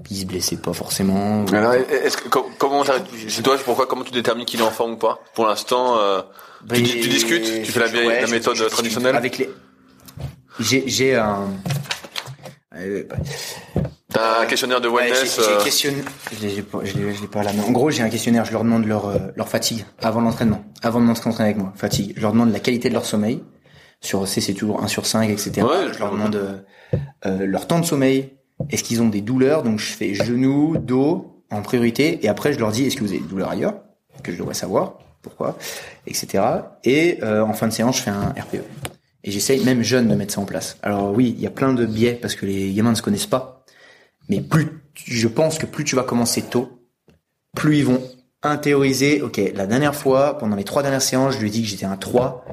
il se blessait pas forcément. Alors, est-ce que, com- comment c'est toi, pourquoi, comment tu détermines qu'il est en forme ou pas? Pour l'instant, euh, tu, dis- tu discutes, tu fais la, Ouais, méthode je traditionnelle? Avec les, j'ai j'ai un. Euh, bah, T'as un questionnaire de Ouais, wellness. j'ai- j'ai euh, questionné- je l'ai- je l'ai- je l'ai pas là. Mais en gros, j'ai un questionnaire. Je leur demande leur euh, leur fatigue avant l'entraînement, avant de m'entraîner avec moi. Fatigue. Je leur demande la qualité de leur sommeil. Sur C, c'est toujours 1 sur 5, etc. Ouais, je leur demande euh, leur temps de sommeil. Est-ce qu'ils ont des douleurs? Donc, je fais genoux, dos en priorité. Et après, je leur dis est-ce que vous avez des douleurs ailleurs? Que je devrais savoir pourquoi, etc. Et euh, en fin de séance, je fais un RPE. Et j'essaye, même jeune, de mettre ça en place. Alors oui, il y a plein de biais parce que les gamins ne se connaissent pas. Mais plus, je pense que plus tu vas commencer tôt, plus ils vont intérioriser, ok, la dernière fois, pendant les trois dernières séances, je lui ai dit que j'étais un 3.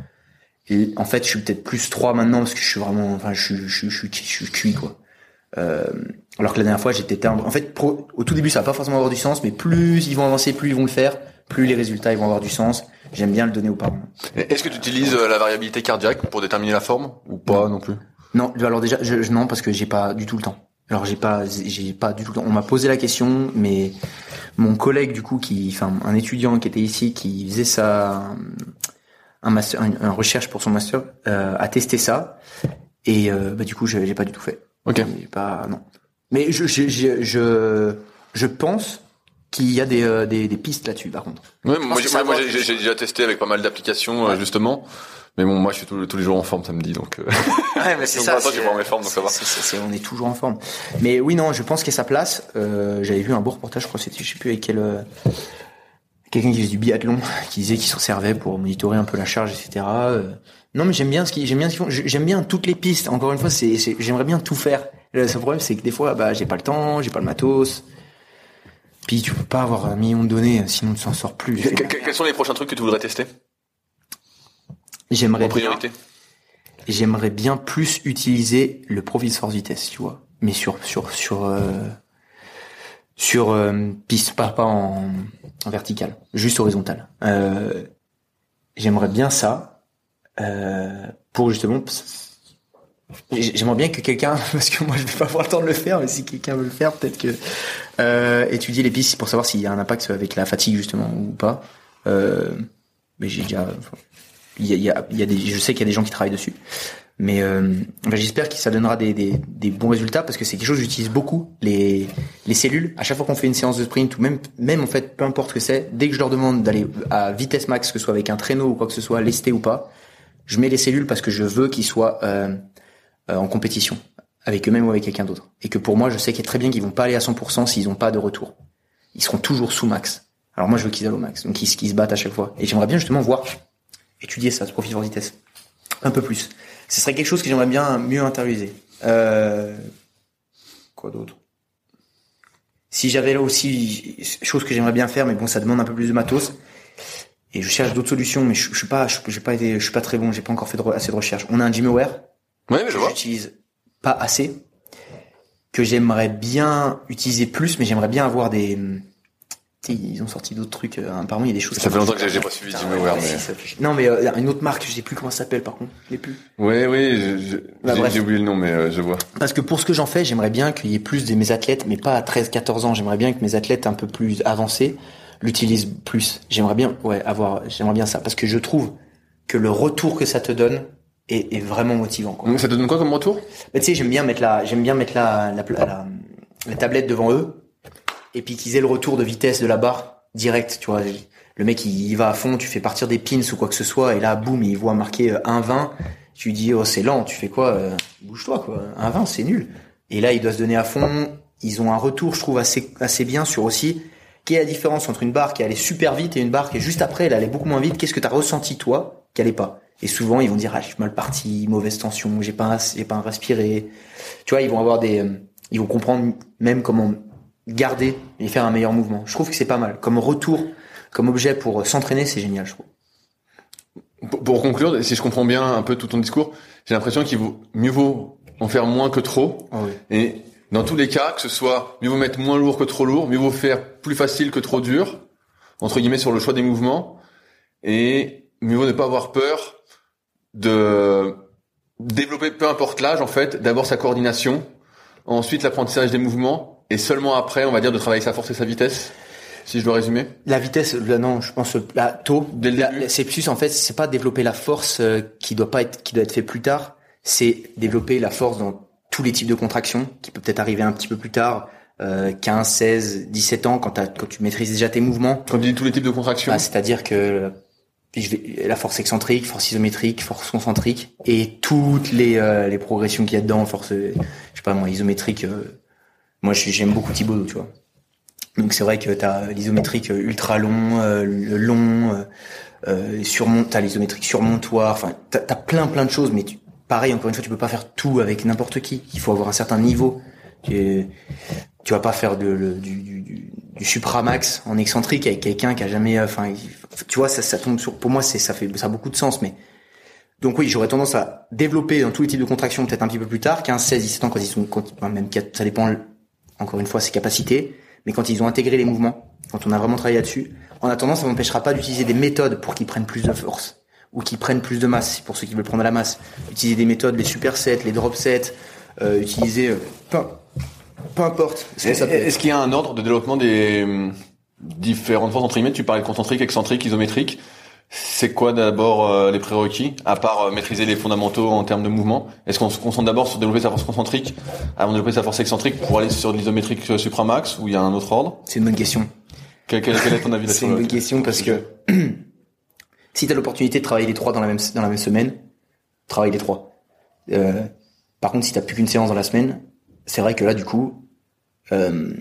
Et en fait, je suis peut-être plus 3 maintenant parce que je suis vraiment, enfin, je suis, je suis, je suis, je suis cuit, quoi. Euh, alors que la dernière fois, j'étais un... En fait, pro- au tout début, ça va pas forcément avoir du sens, mais plus ils vont avancer, plus ils vont le faire, plus les résultats, ils vont avoir du sens. J'aime bien le donner aux parents. Est-ce que tu utilises euh, la variabilité cardiaque pour déterminer la forme ou pas non plus? Non, alors déjà, je, je- non, parce que j'ai pas du tout le temps. Alors j'ai pas, j'ai pas du tout le temps. On m'a posé la question, mais mon collègue du coup, qui, enfin, un étudiant qui était ici, qui faisait sa, un master, un, un recherche pour son master, euh, a testé ça, et euh, bah du coup, j'ai pas du tout fait. Ok. J'ai pas, non. Mais je, je, je, je, je pense qu'il y a des, euh, des, des pistes là-dessus, par contre. Ouais, moi, moi, va. j'ai déjà testé avec pas mal d'applications euh, justement. Mais bon, moi je suis tous, tous les jours en forme samedi donc. euh, Ouais, mais c'est ça. pour l'instant, c'est- j'ai pas en forme, donc ça va. on est toujours en forme. Mais oui, non, je pense qu'il y a sa place. Euh, J'avais vu un beau reportage, je crois, c'était, je sais plus avec quel, euh, quelqu'un qui faisait du biathlon, qui disait qu'il s'en servait pour monitorer un peu la charge, etc. Non, mais j'aime bien ce qu'ils, j'aime bien ce qu'ils font. J'aime bien toutes les pistes. Encore une fois, c'est, j'aimerais bien tout faire. Le seul problème, c'est que des fois, bah, j'ai pas le temps, j'ai pas le matos. Puis tu peux pas avoir un million de données, sinon tu s'en sors plus. que- que- Quels sont les prochains trucs que tu voudrais tester? J'aimerais en bien- priorité j'aimerais bien plus utiliser le profil force vitesse, tu vois. Mais sur sur sur euh, sur euh, piste, pas pas en, en vertical, juste horizontal. Euh, j'aimerais bien ça pour justement. j'ai- J'aimerais bien que quelqu'un, parce que moi je vais pas avoir le temps de le faire, mais si quelqu'un veut le faire, peut-être que euh, étudier les pistes pour savoir s'il y a un impact avec la fatigue justement ou pas. Euh, mais j'ai déjà, il y a, y y a des, je sais qu'il y a des gens qui travaillent dessus. Mais euh, ben, j'espère que ça donnera des, des, des bons résultats parce que c'est quelque chose que j'utilise beaucoup les les cellules. À chaque fois qu'on fait une séance de sprint ou même même en fait peu importe ce que c'est, dès que je leur demande d'aller à vitesse max, que ce soit avec un traîneau ou quoi que ce soit, lesté ou pas, je mets les cellules parce que je veux qu'ils soient euh, euh, en compétition avec eux-mêmes ou avec quelqu'un d'autre. Et que pour moi, je sais qu'il très bien qu'ils vont pas aller à 100% s'ils ont pas de retour. Ils seront toujours sous max. Alors moi, je veux qu'ils aillent au max, donc ils, qu'ils se battent à chaque fois. Et j'aimerais bien justement voir étudier ça, ce profil de vitesse, un peu plus. Ce serait quelque chose que j'aimerais bien mieux intérioriser. Euh... Quoi d'autre? Si j'avais là aussi chose que j'aimerais bien faire, mais bon, ça demande un peu plus de matos. Et je cherche d'autres solutions, mais je, je suis pas, je, j'ai pas été, je suis pas très bon, j'ai pas encore fait de assez de recherche. On a un GymAware Ouais, mais je vois. j'utilise pas assez, que j'aimerais bien utiliser plus, mais j'aimerais bien avoir des. Sais, ils ont sorti d'autres trucs. euh, apparemment, il y a des choses. Ça fait longtemps que j'ai- pas suivi GymAware, ouais, mais- Non, mais euh, une autre marque, je sais plus comment ça s'appelle par contre. Je l'ai plus. Ouais, oui, Bah, j'ai j'ai oublié le nom, mais euh, je vois. Parce que pour ce que j'en fais, j'aimerais bien qu'il y ait plus de mes athlètes, mais pas à 13, 14 ans. J'aimerais bien que mes athlètes un peu plus avancés l'utilisent plus. J'aimerais bien, ouais, avoir, j'aimerais bien ça. Parce que je trouve que le retour que ça te donne est, est vraiment motivant, quoi. Donc, ça te donne quoi comme retour? Mais tu sais, j'aime bien mettre la, j'aime bien mettre la, la, la, la tablette devant eux, et puis qu'ils aient le retour de vitesse de la barre direct, tu vois. Le mec, il, il va à fond, tu fais partir des pins ou quoi que ce soit, et là, boum, il voit marqué euh, 1,20. Tu lui dis, oh, c'est lent, tu fais quoi euh, Bouge-toi, quoi. 1,20, c'est nul. Et là, il doit se donner à fond. Ils ont un retour, je trouve, assez, assez bien sur aussi, quelle est la différence entre une barre qui allait super vite et une barre qui, juste après, elle allait beaucoup moins vite? Qu'est-ce que t'as ressenti, toi, qui allait pas? Et souvent, ils vont dire, ah, je suis mal parti, mauvaise tension, j'ai pas, j'ai pas respiré. Tu vois, ils vont avoir des, euh, ils vont comprendre même comment garder et faire un meilleur mouvement. Je trouve que c'est pas mal. Comme retour, comme objet pour euh, s'entraîner, c'est génial, je trouve. pour, conclure, si je comprends bien un peu tout ton discours, j'ai l'impression qu'il vaut mieux vaut en faire moins que trop. Et dans tous les cas, que ce soit mieux vaut mettre moins lourd que trop lourd, mieux vaut faire plus facile que trop dur, entre guillemets sur le choix des mouvements, et mieux vaut ne pas avoir peur de développer, peu importe l'âge en fait, d'abord sa coordination, ensuite l'apprentissage des mouvements, et seulement après, on va dire, de travailler sa force et sa vitesse, si je dois résumer. La vitesse, là, non, je pense là tôt. Dès le Là, début. C'est plus en fait, c'est pas développer la force euh, qui doit pas être, qui doit être fait plus tard. C'est développer la force dans tous les types de contractions, qui peut peut-être arriver un petit peu plus tard, euh, 15, 16, 17 ans, quand, quand tu maîtrises déjà tes mouvements. Quand tu dis tous les types de contractions, Bah, C'est-à-dire que je vais, la force excentrique, force isométrique, force concentrique, et toutes les, euh, les progressions qu'il y a dedans, force, euh, je sais pas moi, isométrique. euh, moi, j'aime beaucoup Thibaut, tu vois. Donc c'est vrai que t'as l'isométrique ultra long, euh, le long, euh, euh, surmont, t'as l'isométrique surmontoire. Enfin, t'as as plein plein de choses, mais tu, pareil encore une fois, tu peux pas faire tout avec n'importe qui. Il faut avoir un certain niveau. Tu, tu vas pas faire du, du, du, supramax en excentrique avec quelqu'un qui a jamais, euh, enfin, tu vois, ça, ça tombe sur. Pour moi, c'est ça fait ça a beaucoup de sens, mais donc oui, j'aurais tendance à développer dans tous les types de contractions peut-être un petit peu plus tard, 15, 16, 17 ans quand ils sont, quand, même quatre- ça dépend encore une fois ses capacités, mais quand ils ont intégré les mouvements, quand on a vraiment travaillé là-dessus, en attendant, ça m'empêchera pas d'utiliser des méthodes pour qu'ils prennent plus de force ou qu'ils prennent plus de masse pour ceux qui veulent prendre la masse. Utiliser des méthodes, les supersets, les drop sets, euh, utiliser euh, peu, peu importe. est-ce qu'il y a un ordre de développement des hum, différentes forces entre guillemets Tu parlais de concentrique, excentrique, isométrique. C'est quoi d'abord euh, les prérequis, à part euh, maîtriser les fondamentaux en termes de mouvement? Est-ce qu'on se concentre d'abord sur développer sa force concentrique avant de développer sa force excentrique pour aller sur de l'isométrique euh, supramax ou il y a un autre ordre? C'est une bonne question. quel, quel- quel est ton avis C'est là-dessus une bonne question parce que si tu as l'opportunité de travailler les trois dans la même dans la même semaine, travaille les trois. Euh, par contre, si t'as plus qu'une séance dans la semaine, c'est vrai que là, du coup, euh,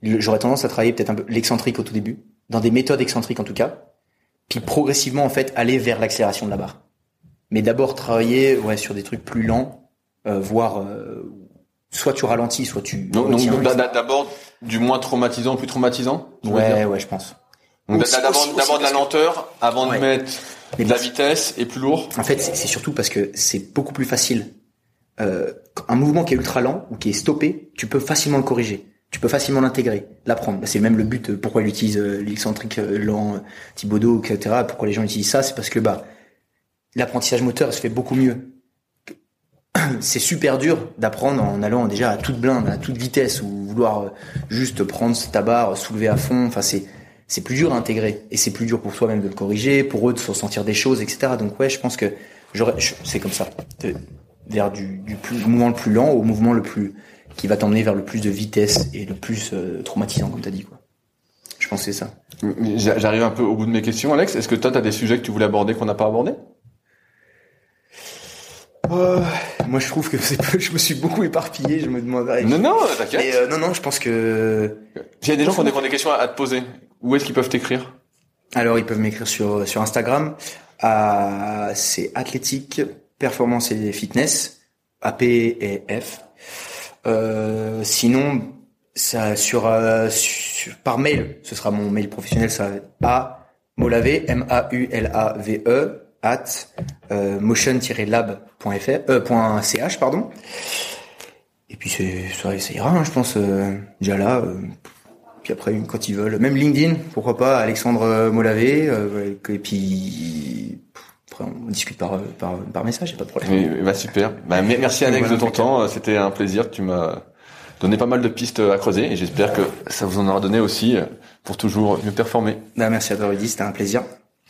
j'aurais tendance à travailler peut-être un peu l'excentrique au tout début, dans des méthodes excentriques en tout cas, puis progressivement en fait aller vers l'accélération de la barre. Mais d'abord travailler ouais sur des trucs plus lents, euh, voire euh, soit tu ralentis, soit tu Donc, d'abord du moins traumatisant au plus traumatisant ouais ouais je pense. D'abord de la lenteur avant Ouais. de mettre Mais de la vitesse et plus lourd. En fait, c'est surtout parce que c'est beaucoup plus facile. Euh, un mouvement qui est ultra lent ou qui est stoppé, tu peux facilement le corriger. Tu peux facilement l'intégrer, l'apprendre. Bah, c'est même le but. euh, Pourquoi il utilise euh, l'excentrique euh, lent, euh, Thibaudot, etc. Pourquoi les gens utilisent ça, c'est parce que bah l'apprentissage moteur se fait beaucoup mieux. C'est super dur d'apprendre en allant déjà à toute blinde, à toute vitesse, ou vouloir juste prendre ta barre, soulever à fond. Enfin, c'est c'est plus dur à intégrer et c'est plus dur pour soi-même de le corriger, pour eux de se ressentir des choses, etc. Donc ouais, je pense que c'est comme ça, de- vers du, du plus, mouvement le plus lent au mouvement le plus qui va t'emmener vers le plus de vitesse et le plus euh, traumatisant, comme t'as dit quoi. Je pense c'est ça. J'a- J'arrive un peu au bout de mes questions, Alex. Est-ce que toi, tu as des sujets que tu voulais aborder qu'on n'a pas abordés Euh, moi, je trouve que c'est peu- je me suis beaucoup éparpillé. Je me demande. Non, non, t'inquiète. Mais euh, non, non, je pense que. S'il y a des gens qui ont des, qui ont des questions à, à te poser, où est-ce qu'ils peuvent t'écrire? Alors, ils peuvent m'écrire sur sur Instagram. À, c'est athlétique, performance et fitness, AP et F. Euh, sinon, ça sur, euh, sur- par mail, ce sera mon mail professionnel, ça a Maulave, M A U L A V E at euh, motion-lab.fr euh, pardon. Et puis ça, ça ira, hein, je pense euh, déjà là. puis après, quand ils veulent, même LinkedIn, pourquoi pas, Alexandre Molavé, et puis après on discute par par, par message, y a pas de problème. Bah, super. Bah, me- merci Alex Voilà, de ton temps. C'était un plaisir. Tu m'as donné pas mal de pistes à creuser et j'espère que ça vous en aura donné aussi pour toujours mieux performer. Bah, merci à toi Rudy, c'était un plaisir.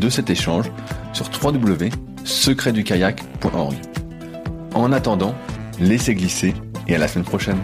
de cet échange sur www.secretdukayak.org. En attendant, laissez glisser et à la semaine prochaine.